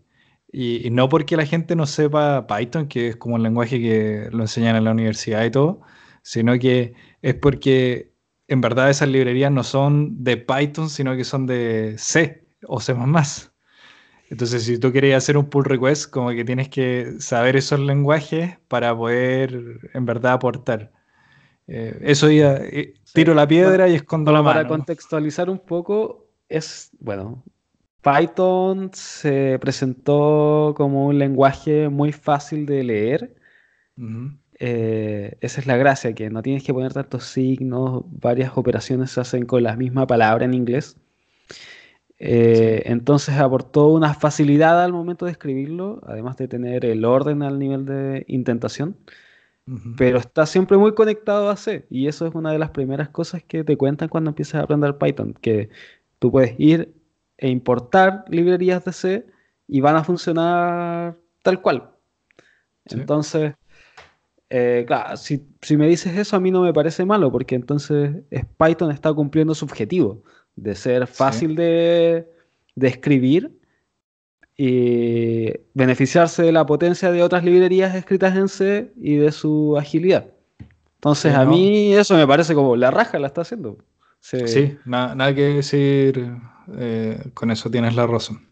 Y, no porque la gente no sepa Python, que es como un lenguaje que lo enseñan en la universidad y todo, sino que es porque en verdad esas librerías no son de Python, sino que son de C o C++. Entonces, si tú quieres hacer un pull request, como que tienes que saber esos lenguajes para poder en verdad aportar. Eh, eso ya, eh, tiro la piedra y escondo la mano. Para contextualizar un poco, es, bueno, Python se presentó como un lenguaje muy fácil de leer. Eh, esa es la gracia, que no tienes que poner tantos signos, varias operaciones se hacen con la misma palabra en inglés. Eh, entonces aportó una facilidad al momento de escribirlo, además de tener el orden al nivel de intentación, pero está siempre muy conectado a C, y eso es una de las primeras cosas que te cuentan cuando empiezas a aprender Python, que Tú puedes ir e importar librerías de C y van a funcionar tal cual. Entonces, eh, claro, si, me dices eso a mí no me parece malo, porque entonces Python está cumpliendo su objetivo de ser fácil de, escribir y beneficiarse de la potencia de otras librerías escritas en C y de su agilidad. Entonces, a mí eso me parece como la raja la está haciendo. Sí, nada que decir eh, con eso, tienes la razón.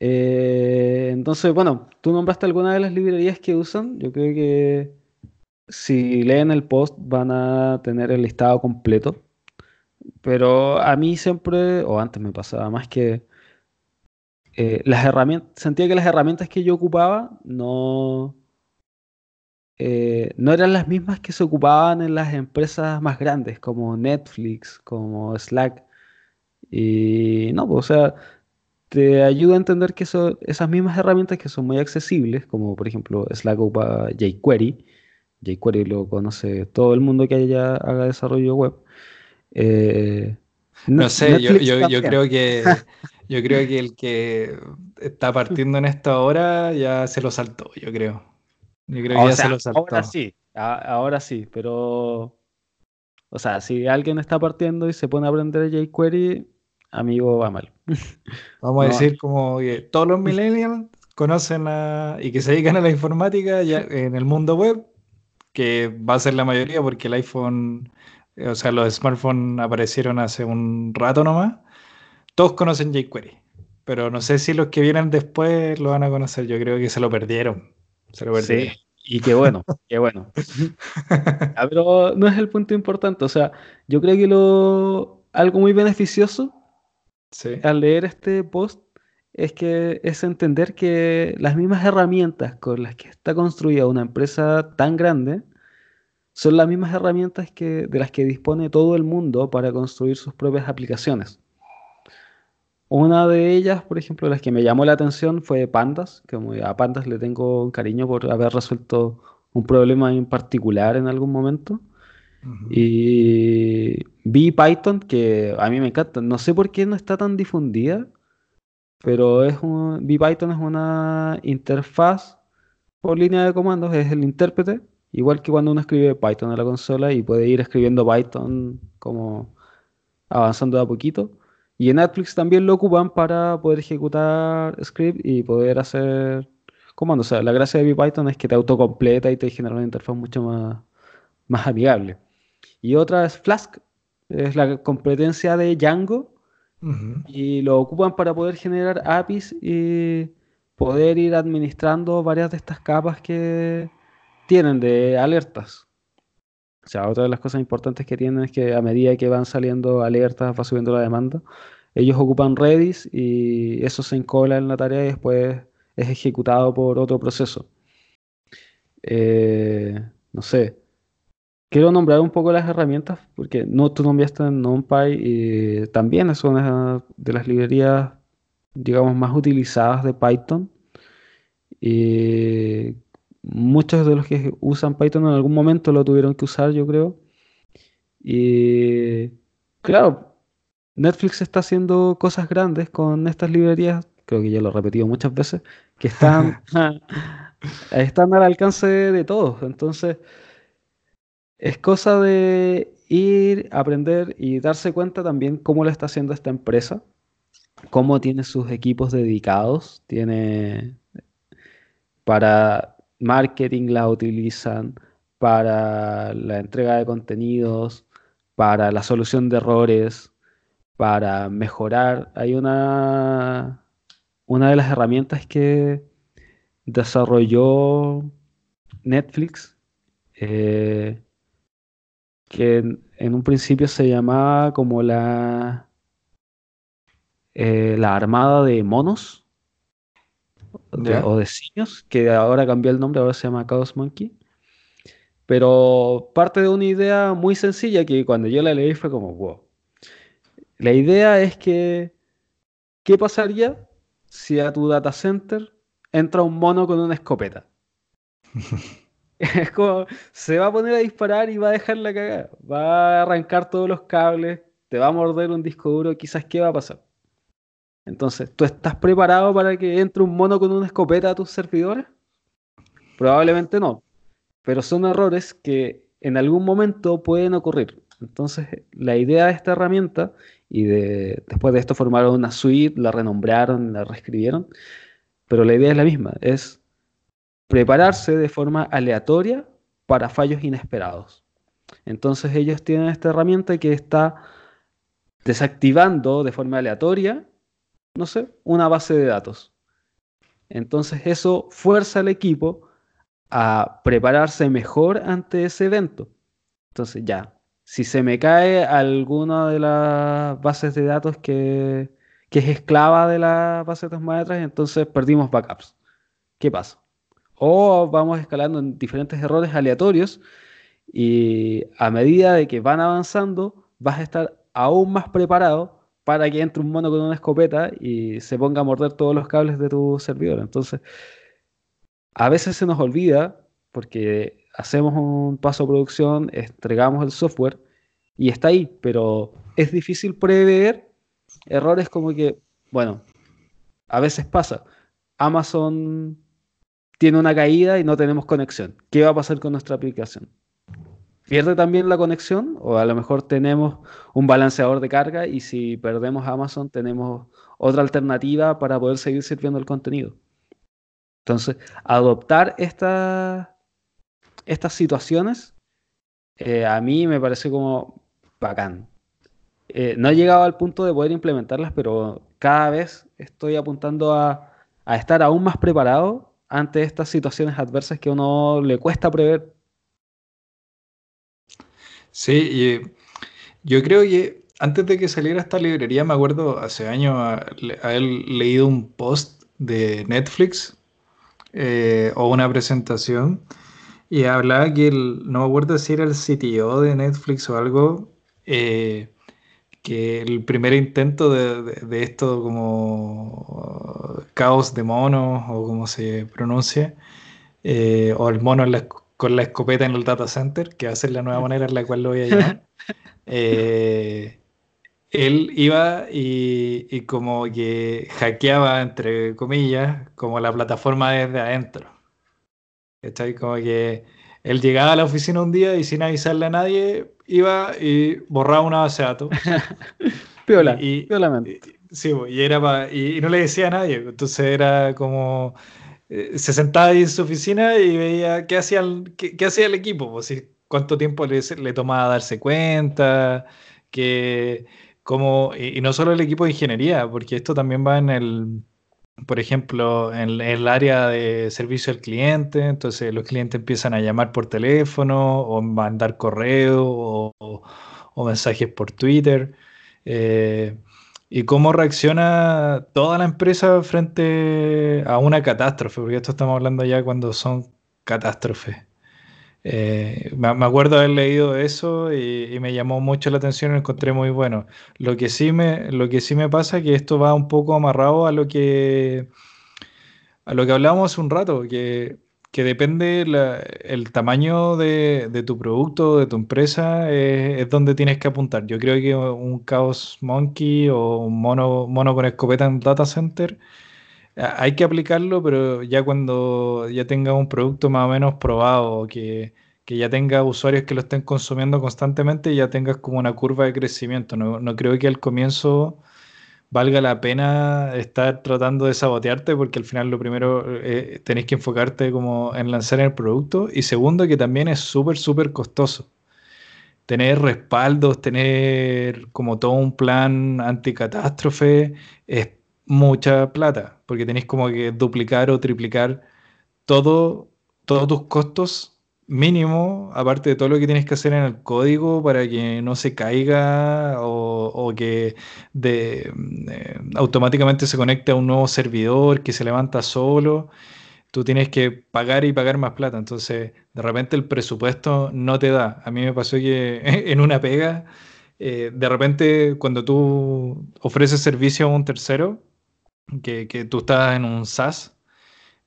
Eh, entonces, bueno, tú nombraste alguna de las librerías que usan. Yo creo que si leen el post van a tener el listado completo. Pero a mí siempre, o antes me pasaba más que eh, las herramientas, sentía que las herramientas que yo ocupaba no, eh, no eran las mismas que se ocupaban en las empresas más grandes, como Netflix, como Slack. Y no, pues, o sea, te ayuda a entender que son esas mismas herramientas que son muy accesibles, como por ejemplo Slack ocupa jQuery. jQuery lo conoce todo el mundo que haya, haga desarrollo web. Eh, no sé, yo, creo que [LAUGHS] yo creo que el que está partiendo en esta hora ya se lo saltó, yo creo. Yo creo que ya se lo saltó. Ahora sí, ahora sí, pero. O sea, si alguien está partiendo y se pone a aprender jQuery, amigo, va mal. [LAUGHS] Vamos a decir como que todos los millennials conocen a, y que se dedican a la informática ya [LAUGHS] en el mundo web, que va a ser la mayoría porque el iPhone, o sea, los smartphones aparecieron hace un rato nomás. Todos conocen jQuery, pero no sé si los que vienen después lo van a conocer. Yo creo que se lo perdieron. Se lo Sí, y qué bueno, qué bueno. [LAUGHS] Ah, pero no es el punto importante. O sea, yo creo que lo algo muy beneficioso al leer este post es que es entender que las mismas herramientas con las que está construida una empresa tan grande son las mismas herramientas que, de las que dispone todo el mundo para construir sus propias aplicaciones. Una de ellas, por ejemplo, las que me llamó la atención fue Pandas, que a Pandas le tengo un cariño por haber resuelto un problema en particular en algún momento. Y vi Python, que a mí me encanta. No sé por qué no está tan difundida, pero es un, Python es una interfaz por línea de comandos, es el intérprete, igual que cuando uno escribe Python en la consola y puede ir escribiendo Python como avanzando de a poquito. Y en Netflix también lo ocupan para poder ejecutar script y poder hacer comandos. O sea, la gracia de Python es que te autocompleta y te genera una interfaz mucho más, más amigable. Y otra es Flask, es la competencia de Django. Y lo ocupan para poder generar APIs y poder ir administrando varias de estas capas que tienen de alertas. O sea, otra de las cosas importantes que tienen es que a medida que van saliendo alertas, va subiendo la demanda, ellos ocupan Redis y eso se encola en la tarea y después es ejecutado por otro proceso. Eh, no sé. Quiero nombrar un poco las herramientas, porque no, tú nombraste en NumPy y también es una de las librerías, digamos, más utilizadas de Python. Y muchos de los que usan Python en algún momento lo tuvieron que usar, yo creo. Y claro, Netflix está haciendo cosas grandes con estas librerías, creo que ya lo he repetido muchas veces, que están, [LAUGHS] [LAUGHS] están al alcance de, todos. Entonces, es cosa de ir, aprender y darse cuenta también cómo lo está haciendo esta empresa, cómo tiene sus equipos dedicados, tiene para marketing la utilizan, para la entrega de contenidos, para la solución de errores, para mejorar. Hay una, una de las herramientas que desarrolló Netflix, eh, que en, un principio se llamaba como la, eh, la Armada de Monos o de Simios, que ahora cambió el nombre, ahora se llama Chaos Monkey. Pero parte de una idea muy sencilla que cuando yo la leí fue como, wow. La idea es que, ¿qué pasaría si a tu data center entra un mono con una escopeta? [LAUGHS] es como, se va a poner a disparar y va a dejar la cagada. Va a arrancar todos los cables, te va a morder un disco duro, quizás, ¿qué va a pasar? Entonces, ¿tú estás preparado para que entre un mono con una escopeta a tus servidores? Probablemente no, pero son errores que en algún momento pueden ocurrir. Entonces, la idea de esta herramienta, y de, después de esto formaron una suite, la renombraron, la reescribieron, pero la idea es la misma, es prepararse de forma aleatoria para fallos inesperados. Entonces ellos tienen esta herramienta que está desactivando de forma aleatoria no sé, una base de datos. Entonces eso fuerza al equipo a prepararse mejor ante ese evento. Entonces ya, si se me cae alguna de las bases de datos que, es esclava de la base de datos maestras, entonces perdimos backups. ¿Qué pasa? O vamos escalando en diferentes errores aleatorios y a medida de que van avanzando, vas a estar aún más preparado para que entre un mono con una escopeta y se ponga a morder todos los cables de tu servidor. Entonces, a veces se nos olvida porque hacemos un paso a producción, entregamos el software y está ahí, pero es difícil prever errores como que, bueno, a veces pasa. Amazon tiene una caída y no tenemos conexión. ¿Qué va a pasar con nuestra aplicación? Pierde también la conexión o a lo mejor tenemos un balanceador de carga y si perdemos Amazon tenemos otra alternativa para poder seguir sirviendo el contenido. Entonces, adoptar estas situaciones eh, a mí me parece como bacán. Eh, no he llegado al punto de poder implementarlas, pero cada vez estoy apuntando a, a estar aún más preparado ante estas situaciones adversas que uno le cuesta prever Sí, yo creo que antes de que saliera esta librería, me acuerdo hace años haber leído un post de Netflix eh, o una presentación y hablaba que, el, no me acuerdo si era el CTO de Netflix o algo, eh, que el primer intento de, esto como caos de monos o como se pronuncia, eh, o el mono con la escopeta en el data center, que va a ser la nueva manera en la cual lo voy a llamar. [LAUGHS] Eh, él iba y, como que hackeaba, entre comillas, como la plataforma desde adentro. ¿Está? Como que él llegaba a la oficina un día y sin avisarle a nadie, iba y borraba una base de datos. [LAUGHS] piola, y, sí, y, era y, no le decía a nadie. Entonces era como. Eh, se sentaba ahí en su oficina y veía qué hacía el, qué, hacía el equipo, pues, cuánto tiempo le, le tomaba darse cuenta, que, como, y, no solo el equipo de ingeniería, porque esto también va en el, por ejemplo, en, el área de servicio al cliente, entonces los clientes empiezan a llamar por teléfono o mandar correo o, mensajes por Twitter. Eh, y cómo reacciona toda la empresa frente a una catástrofe, porque esto estamos hablando ya cuando son catástrofes. Eh, me, acuerdo haber leído eso y, me llamó mucho la atención y lo encontré muy bueno. Lo que sí me, lo que sí me pasa es que esto va un poco amarrado a lo que, a lo que hablábamos hace un rato, que, que depende el tamaño de, tu producto, de tu empresa, es, donde tienes que apuntar. Yo creo que un Chaos Monkey o un mono, mono con escopeta en data center hay que aplicarlo, pero ya cuando ya tenga un producto más o menos probado, que, que ya tenga usuarios que lo estén consumiendo constantemente, ya tengas como una curva de crecimiento. No, no creo que al comienzo valga la pena estar tratando de sabotearte porque al final lo primero eh, tenéis que enfocarte como en lanzar el producto. Y segundo que también es súper súper costoso. Tener respaldos tener como todo un plan anticatástrofe es mucha plata, porque tenéis como que duplicar o triplicar todo, todos tus costos mínimo, aparte de todo lo que tienes que hacer en el código para que no se caiga o, que de, eh, automáticamente se conecte a un nuevo servidor que se levanta solo. Tú tienes que pagar y pagar más plata. Entonces, de repente el presupuesto no te da. A mí me pasó que [LAUGHS] en una pega, eh, de repente cuando tú ofreces servicio a un tercero, que, que tú estás en un SaaS,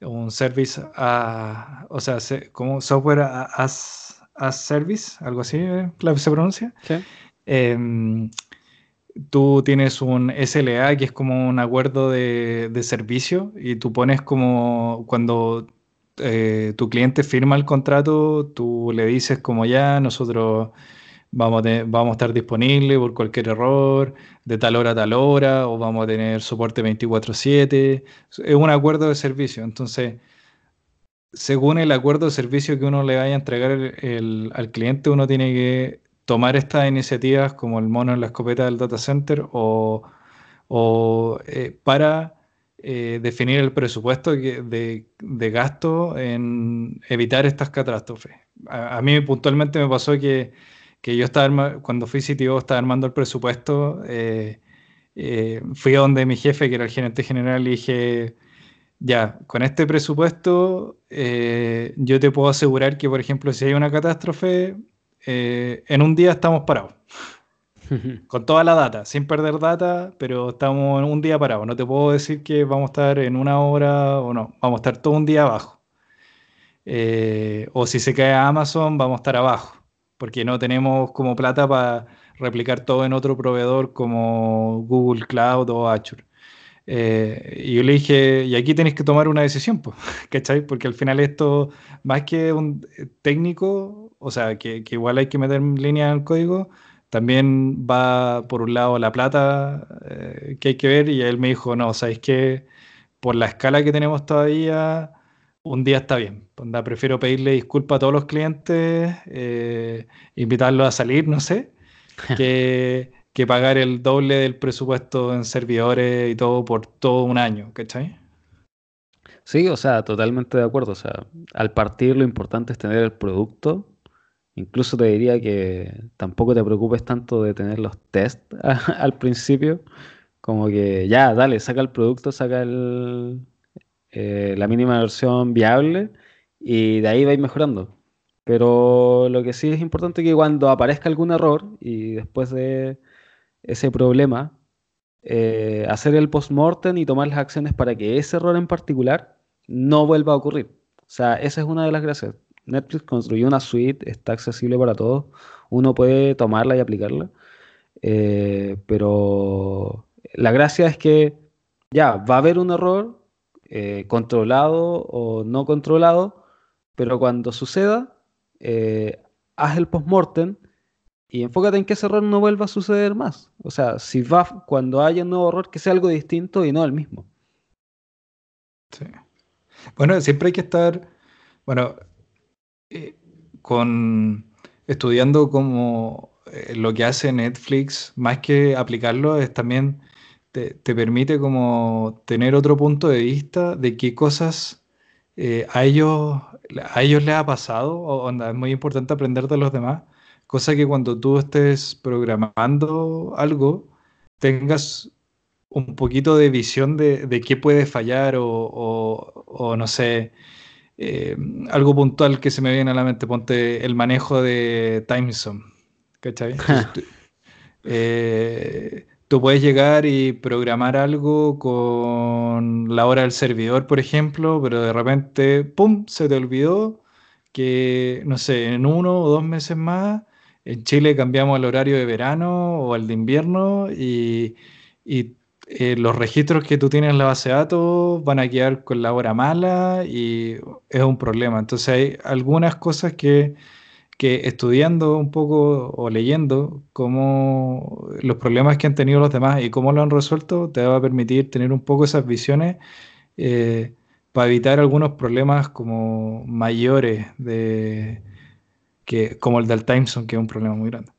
un service, a, o sea, como software as, as service, algo así eh, se pronuncia. Sí. Em, tú tienes un SLA que es como un acuerdo de, de servicio y tú pones como cuando eh, tu cliente firma el contrato, tú le dices como ya, nosotros vamos a, estar disponibles por cualquier error, de tal hora a tal hora, o vamos a tener soporte 24/7. Es un acuerdo de servicio. Entonces, según el acuerdo de servicio que uno le vaya a entregar al cliente, uno tiene que tomar estas iniciativas como el mono en la escopeta del data center o, eh, para eh, definir el presupuesto de, gasto en evitar estas catástrofes. a mí puntualmente me pasó que que yo estaba, cuando fui CTO, estaba armando el presupuesto, eh, eh, fui a donde mi jefe, que era el gerente general, y dije, ya, con este presupuesto, eh, yo te puedo asegurar que, por ejemplo, si hay una catástrofe, en un día estamos parados. [LAUGHS] con toda la data, sin perder data, pero estamos en un día parados. No te puedo decir que vamos a estar en una hora o no, vamos a estar todo un día abajo. o si se cae Amazon, vamos a estar abajo porque no tenemos como plata para replicar todo en otro proveedor como Google Cloud o Azure. Eh, y yo le dije, y aquí tenéis que tomar una decisión, pues, [LAUGHS] ¿cachai? Porque al final esto, más que un técnico, o sea, que, igual hay que meter línea el código, también va por un lado la plata eh, que hay que ver, y él me dijo, no, ¿sabéis que Por la escala que tenemos todavía, un día está bien. prefiero pedirle disculpas a todos los clientes, eh, invitarlos a salir, no sé, [LAUGHS] que, pagar el doble del presupuesto en servidores y todo por todo un año, ¿cachai? Sí, o sea, totalmente de acuerdo. O sea, al partir lo importante es tener el producto. Incluso te diría que tampoco te preocupes tanto de tener los test [LAUGHS] al principio. Como que ya, dale, saca el producto, saca el, eh, la mínima versión viable y de ahí va a ir mejorando. Pero lo que sí es importante es que cuando aparezca algún error y después de ese problema, eh, hacer el post-mortem y tomar las acciones para que ese error en particular no vuelva a ocurrir. O sea, esa es una de las gracias. Netflix construyó una suite, está accesible para todos, uno puede tomarla y aplicarla, eh, pero la gracia es que ya va a haber un error eh, controlado o no controlado, pero cuando suceda, haz el post-mortem y enfócate en que ese error no vuelva a suceder más. O sea, si va cuando haya un nuevo error, que sea algo distinto y no el mismo. Sí. Bueno, siempre hay que estar, bueno, eh, con estudiando como eh, lo que hace Netflix, más que aplicarlo, es también te, permite como tener otro punto de vista de qué cosas eh, a ellos a ellos les ha pasado, o, es muy importante aprender de los demás Cosa que cuando tú estés programando algo, tengas un poquito de visión de, qué puede fallar o, no sé, eh, algo puntual que se me viene a la mente. Ponte el manejo de timezone. ¿Cachai? [LAUGHS] Eh, tú puedes llegar y programar algo con la hora del servidor, por ejemplo, pero de repente, ¡pum!, se te olvidó que, no sé, en uno o dos meses más en Chile cambiamos el horario de verano o el de invierno y, eh, los registros que tú tienes en la base de datos van a quedar con la hora mala y es un problema. Entonces hay algunas cosas que, que estudiando un poco o leyendo cómo los problemas que han tenido los demás y cómo lo han resuelto te va a permitir tener un poco esas visiones eh, para evitar algunos problemas como mayores de que, como el del Timeson, que es un problema muy grande.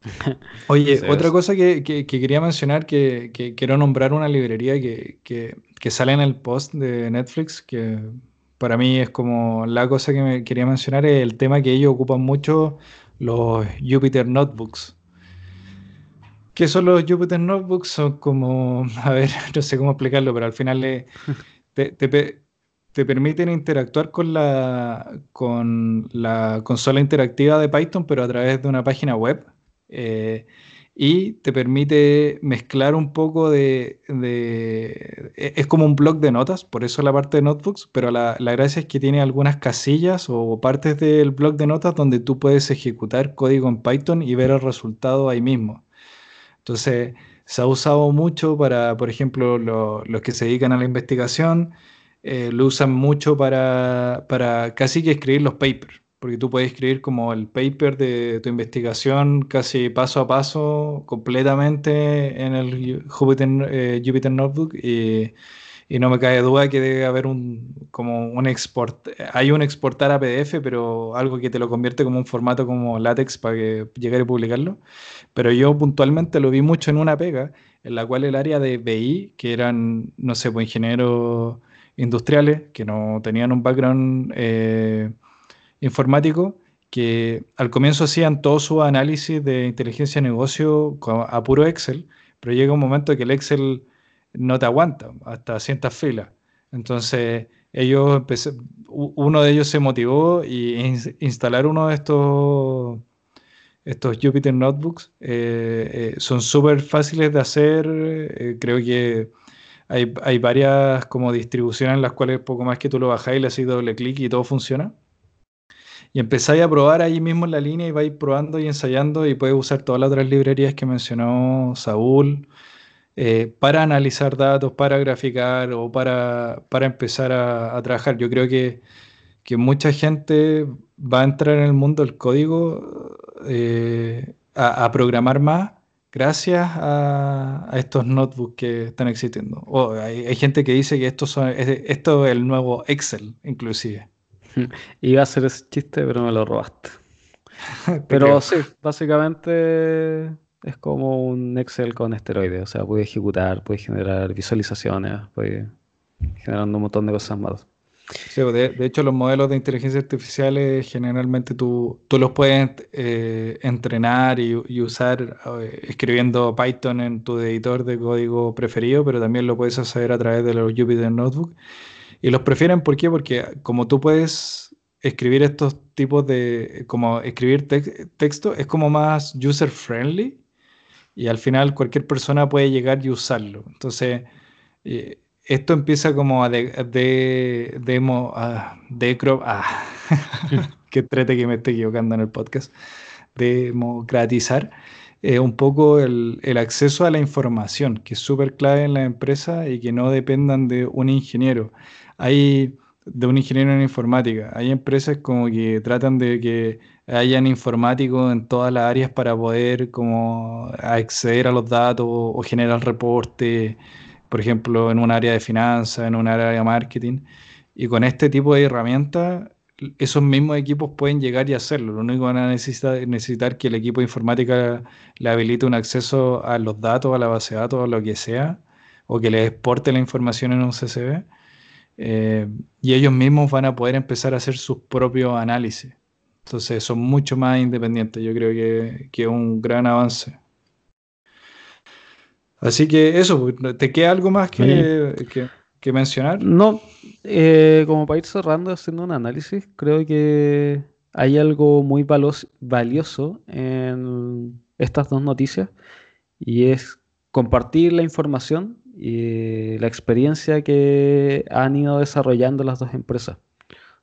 [LAUGHS] Oye, otra cosa que, quería mencionar, que, quiero nombrar una librería que, sale en el post de Netflix, que para mí es como la cosa que me quería mencionar, es el tema que ellos ocupan mucho, los Jupyter Notebooks. ¿Qué son los Jupyter Notebooks? Son como, [LAUGHS] a ver, no sé cómo explicarlo, pero al final te, te permiten interactuar con la, con la consola interactiva de Python, pero a través de una página web. Eh, y te permite mezclar un poco de, e, Es como un blog de notas, por eso la parte de notebooks, pero la, la, gracia es que tiene algunas casillas o partes del blog de notas donde tú puedes ejecutar código en Python y ver el resultado ahí mismo. Entonces, se ha usado mucho para, por ejemplo, los que se dedican a la investigación eh, lo usan mucho para, para casi que escribir los papers, porque tú puedes escribir como el paper de tu investigación casi paso a paso, completamente en el Jupyter, eh, Jupyter Notebook y, y, no me cae duda que debe haber un, como un export, hay un exportar a PDF, pero algo que te lo convierte como un formato como látex para que llegar y publicarlo. Pero yo puntualmente lo vi mucho en una pega, en la cual el área de BI, que eran, no sé, pues ingenieros industriales que no tenían un background eh, informático, que al comienzo hacían todo su análisis de inteligencia de negocio a puro Excel, pero llega un momento que el Excel no te aguanta hasta ciertas filas. Entonces, ellos uno de ellos se motivó y instalar uno de estos estos Jupyter Notebooks eh, eh, son súper fáciles de hacer. creo que hay, varias como distribuciones en las cuales poco más que tú lo bajáis, le haces doble clic y todo funciona. Y empezáis a probar ahí mismo en la línea y vais probando y ensayando y puedes usar todas las otras librerías que mencionó Saúl eh, para analizar datos, para graficar o para, para empezar a, trabajar. Yo creo que, que, mucha gente va a entrar en el mundo del código eh, a programar más gracias a, estos notebooks que están existiendo. O hay, gente que dice que esto, son, es, esto es el nuevo Excel, inclusive. [LAUGHS] Iba a ser ese chiste, pero me lo robaste. [LAUGHS] pero sí, básicamente es como un Excel con esteroides. O sea, puede ejecutar, puede generar visualizaciones, puede generando un montón de cosas más. Sí, de, hecho, los modelos de inteligencia artificial generalmente tú, tú los puedes eh, entrenar y, usar eh, escribiendo Python en tu editor de código preferido, pero también lo puedes hacer a través de los Jupyter Notebook. Y los prefieren, ¿por qué? Porque como tú puedes escribir estos tipos de, como escribir texto, es como más user friendly y al final cualquier persona puede llegar y usarlo. Entonces, eh, esto empieza como a de, de, demo, a, ah, [LAUGHS] que trate que me esté equivocando en el podcast, democratizar eh, un poco el, el, acceso a la información, que es súper clave en la empresa y que no dependan de un ingeniero. Hay de un ingeniero en informática. Hay empresas como que tratan de que hayan informáticos en todas las áreas para poder como acceder a los datos o generar reportes por ejemplo, en un área de finanzas, en un área de marketing. Y con este tipo de herramientas, esos mismos equipos pueden llegar y hacerlo. Lo único que van a necesitar, necesitar que el equipo de informática le habilite un acceso a los datos, a la base de datos, a lo que sea, o que le exporte la información en un CSV. Eh, y ellos mismos van a poder empezar a hacer sus propios análisis. Entonces son mucho más independientes. Yo creo que, que es un gran avance. Así que eso, ¿te queda algo más que, que, mencionar? No, eh, como para ir cerrando, haciendo un análisis, creo que hay algo muy valioso en estas dos noticias y es compartir la información y la experiencia que han ido desarrollando las dos empresas.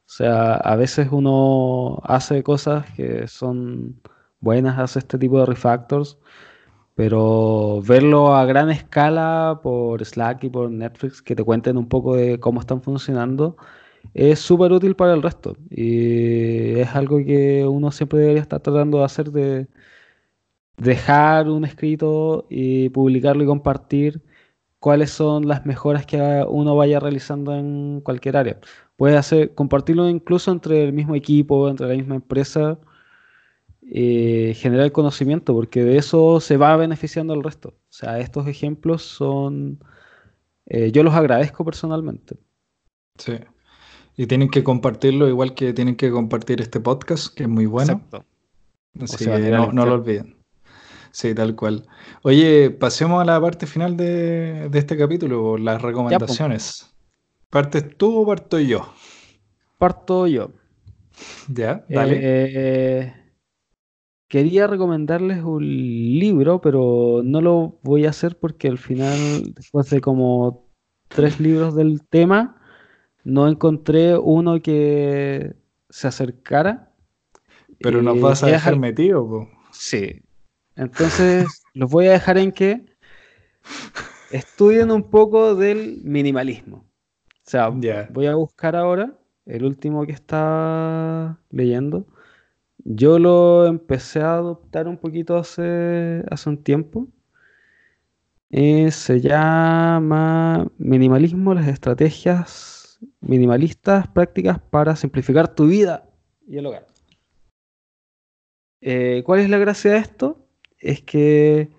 O sea, a veces uno hace cosas que son buenas, hace este tipo de refactors, pero verlo a gran escala por Slack y por Netflix, que te cuenten un poco de cómo están funcionando, es súper útil para el resto. Y es algo que uno siempre debería estar tratando de hacer, de dejar un escrito y publicarlo y compartir cuáles son las mejoras que uno vaya realizando en cualquier área. Puede hacer, compartirlo incluso entre el mismo equipo, entre la misma empresa eh, generar conocimiento, porque de eso se va beneficiando el resto. O sea, estos ejemplos son, eh, yo los agradezco personalmente. Sí. Y tienen que compartirlo igual que tienen que compartir este podcast, que es muy bueno. Exacto. Así que no, lo olviden. Sí, tal cual. Oye, pasemos a la parte final de, este capítulo, las recomendaciones. ¿Partes tú o parto yo? Parto yo. [LAUGHS] Ya, dale. Eh, Quería recomendarles un libro, pero no lo voy a hacer porque al final, después de como tres libros del tema, no encontré uno que se acercara. Pero nos vas a dejar metido, Sí. Entonces, los voy a dejar en que estudien un poco del minimalismo. O sea, voy a buscar ahora el último que está leyendo yo lo empecé a adoptar un poquito hace, hace un tiempo. Eh, se llama Minimalismo, las estrategias minimalistas prácticas para simplificar tu vida y el hogar. Eh, ¿Cuál es la gracia de esto? Es que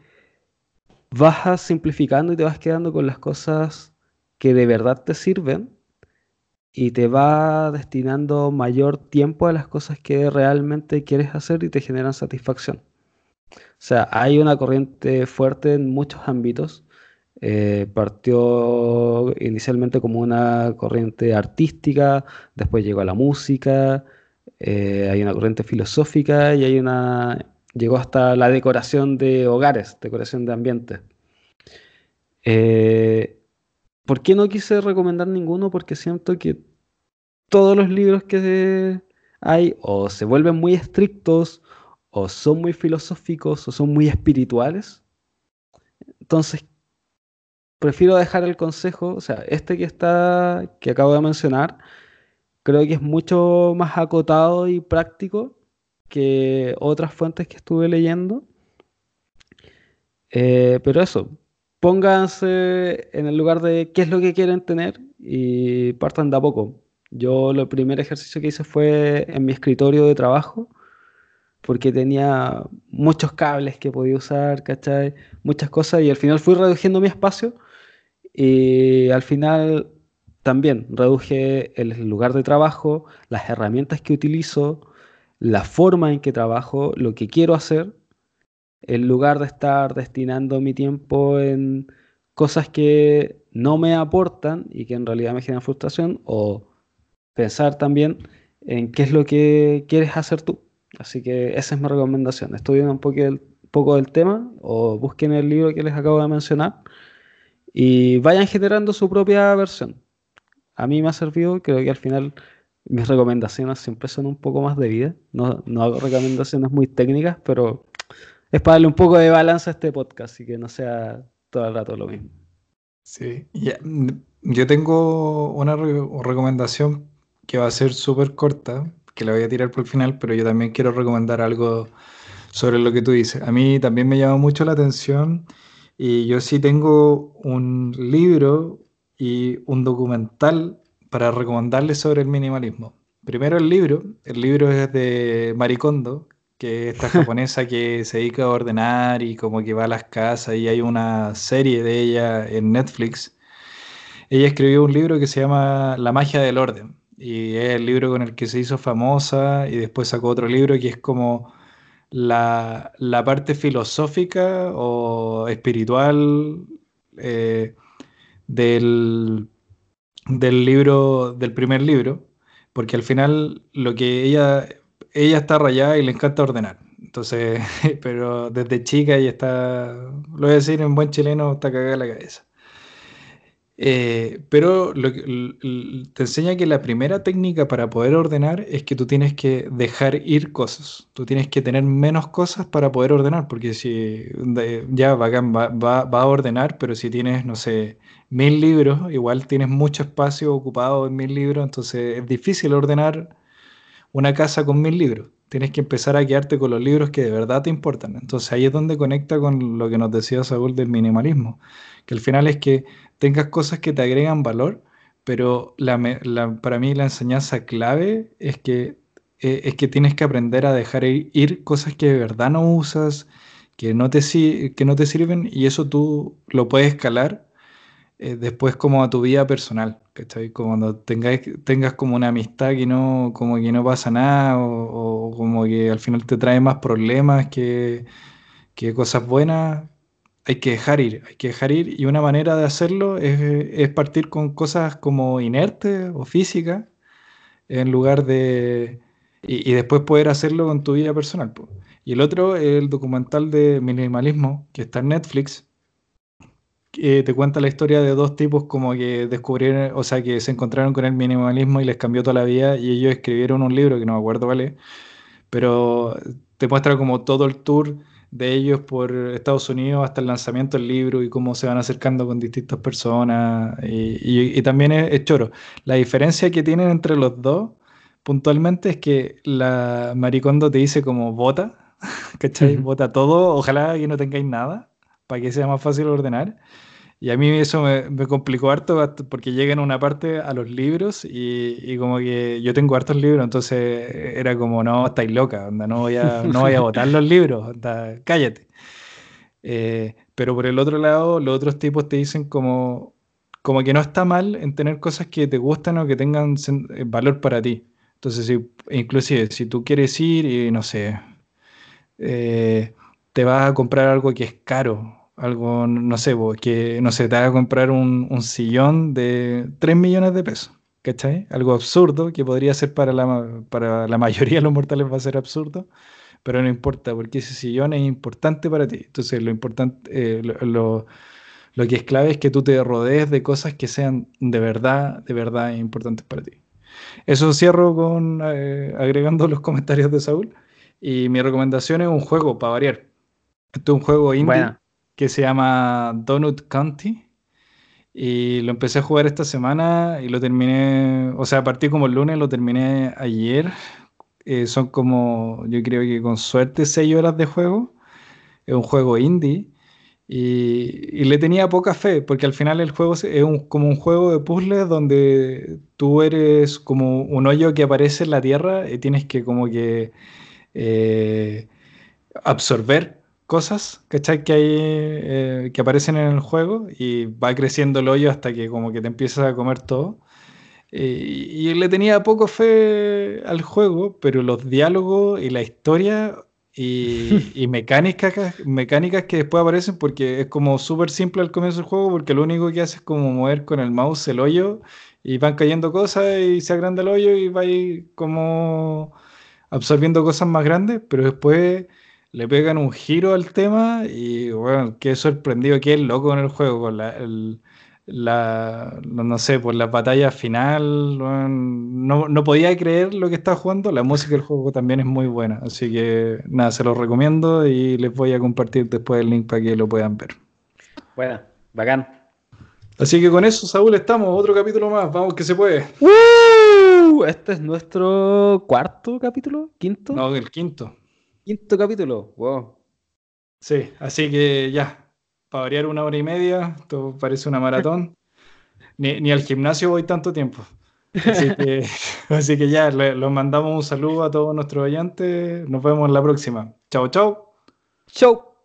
vas simplificando y te vas quedando con las cosas que de verdad te sirven y te va destinando mayor tiempo a las cosas que realmente quieres hacer y te generan satisfacción. O sea, hay una corriente fuerte en muchos ámbitos. Eh, partió inicialmente como una corriente artística, después llegó a la música, eh, hay una corriente filosófica y hay una llegó hasta la decoración de hogares, decoración de ambientes. Eh, ¿Por qué no quise recomendar ninguno? Porque siento que todos los libros que hay o se vuelven muy estrictos o son muy filosóficos o son muy espirituales. Entonces, prefiero dejar el consejo, o sea, este que está, que acabo de mencionar, creo que es mucho más acotado y práctico que otras fuentes que estuve leyendo. Eh, pero eso, pónganse en el lugar de qué es lo que quieren tener y partan de a poco. Yo el primer ejercicio que hice fue en mi escritorio de trabajo, porque tenía muchos cables que podía usar, ¿cachai? Muchas cosas, y al final fui reduciendo mi espacio y al final también reduje el lugar de trabajo, las herramientas que utilizo, la forma en que trabajo, lo que quiero hacer en lugar de estar destinando mi tiempo en cosas que no me aportan y que en realidad me generan frustración, o pensar también en qué es lo que quieres hacer tú. Así que esa es mi recomendación. Estudien un, poco el, poco del tema o busquen el libro que les acabo de mencionar y vayan generando su propia versión. A mí me ha servido, creo que al final mis recomendaciones siempre son un poco más de vida. No, no hago recomendaciones muy técnicas, pero es para darle un poco de balance a este podcast y que no sea todo el rato lo mismo. Sí, yo tengo una recomendación que va a ser súper corta, que la voy a tirar por el final, pero yo también quiero recomendar algo sobre lo que tú dices. A mí también me llama mucho la atención y yo sí tengo un libro y un documental para recomendarles sobre el minimalismo. Primero el libro, el libro es de Maricondo, que es esta [LAUGHS] japonesa que se dedica a ordenar y como que va a las casas y hay una serie de ella en Netflix. Ella escribió un libro que se llama La magia del orden y es el libro con el que se hizo famosa y después sacó otro libro que es como la, parte filosófica o espiritual eh, del, del libro, del primer libro, porque al final lo que ella, ella está rayada y le encanta ordenar. Entonces, [LAUGHS] pero desde chica ella está, lo voy a decir en buen chileno, está cagada la cabeza. Eh, pero lo te enseña que la primera técnica para poder ordenar es que tú tienes que dejar ir cosas. Tú tienes que tener menos cosas para poder ordenar, porque si ya va, va, a ordenar, pero si tienes, no sé, mil libros, igual tienes mucho espacio ocupado en mil libros, entonces es difícil ordenar una casa con mil libros. Tienes que empezar a quedarte con los libros que de verdad te importan. Entonces ahí es donde conecta con lo que nos decía Saúl del minimalismo, que al final es que tengas cosas que te agregan valor, pero para mí la enseñanza clave es que, eh, es que tienes que aprender a dejar ir, cosas que de verdad no usas, que no te, que no te sirven, y eso tú lo puedes escalar eh, después como a tu vida personal, ¿cachai? Cuando tengas, tengas como una amistad que no, como que no pasa nada, o, como que al final te trae más problemas que, que cosas buenas, hay que dejar ir, hay que dejar ir y una manera de hacerlo es, partir con cosas como inertes o físicas en lugar de... Y, después poder hacerlo con tu vida personal. Y el otro es el documental de minimalismo que está en Netflix, que te cuenta la historia de dos tipos como que descubrieron, o sea, que se encontraron con el minimalismo y les cambió toda la vida y ellos escribieron un libro que no me acuerdo vale, pero te muestra como todo el tour de ellos por Estados Unidos hasta el lanzamiento del libro y cómo se van acercando con distintas personas. Y, también es, choro. La diferencia que tienen entre los dos puntualmente es que la Maricondo te dice como vota, [LAUGHS] ¿cachai? Vota todo, ojalá que no tengáis nada para que sea más fácil ordenar. Y a mí eso me, complicó harto porque llega en una parte a los libros y, como que yo tengo hartos libros, entonces era como, no, estáis loca, no voy a, no voy a [LAUGHS] botar los libros, cállate. Eh, pero por el otro lado, los otros tipos te dicen como, como que no está mal en tener cosas que te gustan o que tengan eh, valor para ti. Entonces, si, inclusive, si tú quieres ir y, no sé, eh, te vas a comprar algo que es caro algo, no sé, que no sé, te haga comprar un, sillón de 3 millones de pesos, ¿cachai? Algo absurdo que podría ser para la, para la [LAUGHS] mayoría de los mortales va a ser absurdo, pero no importa, porque ese sillón es importante para ti. Entonces, lo importante, eh, lo, que es clave es que tú te rodees de cosas que sean de verdad, de verdad importantes para ti. Eso cierro con eh, agregando los comentarios de Saúl. Y mi recomendación es un juego para variar. Este es un juego indie que se llama Donut County. Y lo empecé a jugar esta semana y lo terminé, o sea, partí como el lunes, lo terminé ayer. Eh, son como, yo creo que con suerte, 6 horas de juego. Es un juego indie. Y, le tenía poca fe, porque al final el juego es como un juego de puzzles donde tú eres como un hoyo que aparece en la tierra y tienes que como que eh, absorber cosas, ¿cachai? Que, hay, eh, que aparecen en el juego y va creciendo el hoyo hasta que como que te empiezas a comer todo. y le tenía poco fe al juego, pero los diálogos y la historia [LAUGHS] y, mecánicas, mecánicas que después aparecen porque es como súper simple al comienzo del juego porque lo único que hace es como mover con el mouse el hoyo y van cayendo cosas y se agranda el hoyo y va como absorbiendo cosas más grandes, pero después le pegan un giro al tema y bueno, qué sorprendido, qué loco en el juego, con la, la, no sé, por la batalla final, no, no, podía creer lo que estaba jugando, la música del juego también es muy buena, así que nada, se los recomiendo y les voy a compartir después el link para que lo puedan ver. Bueno, bacán. Así que con eso, Saúl, estamos, otro capítulo más, vamos que se puede. Este es nuestro cuarto capítulo, quinto. No, el quinto. Quinto capítulo, wow. Sí, así que ya, para variar una hora y media, esto parece una maratón. [LAUGHS] ni, al gimnasio voy tanto tiempo. Así que, [LAUGHS] así que ya, los mandamos un saludo a todos nuestros oyentes. Nos vemos en la próxima. Chao, chao. Chao.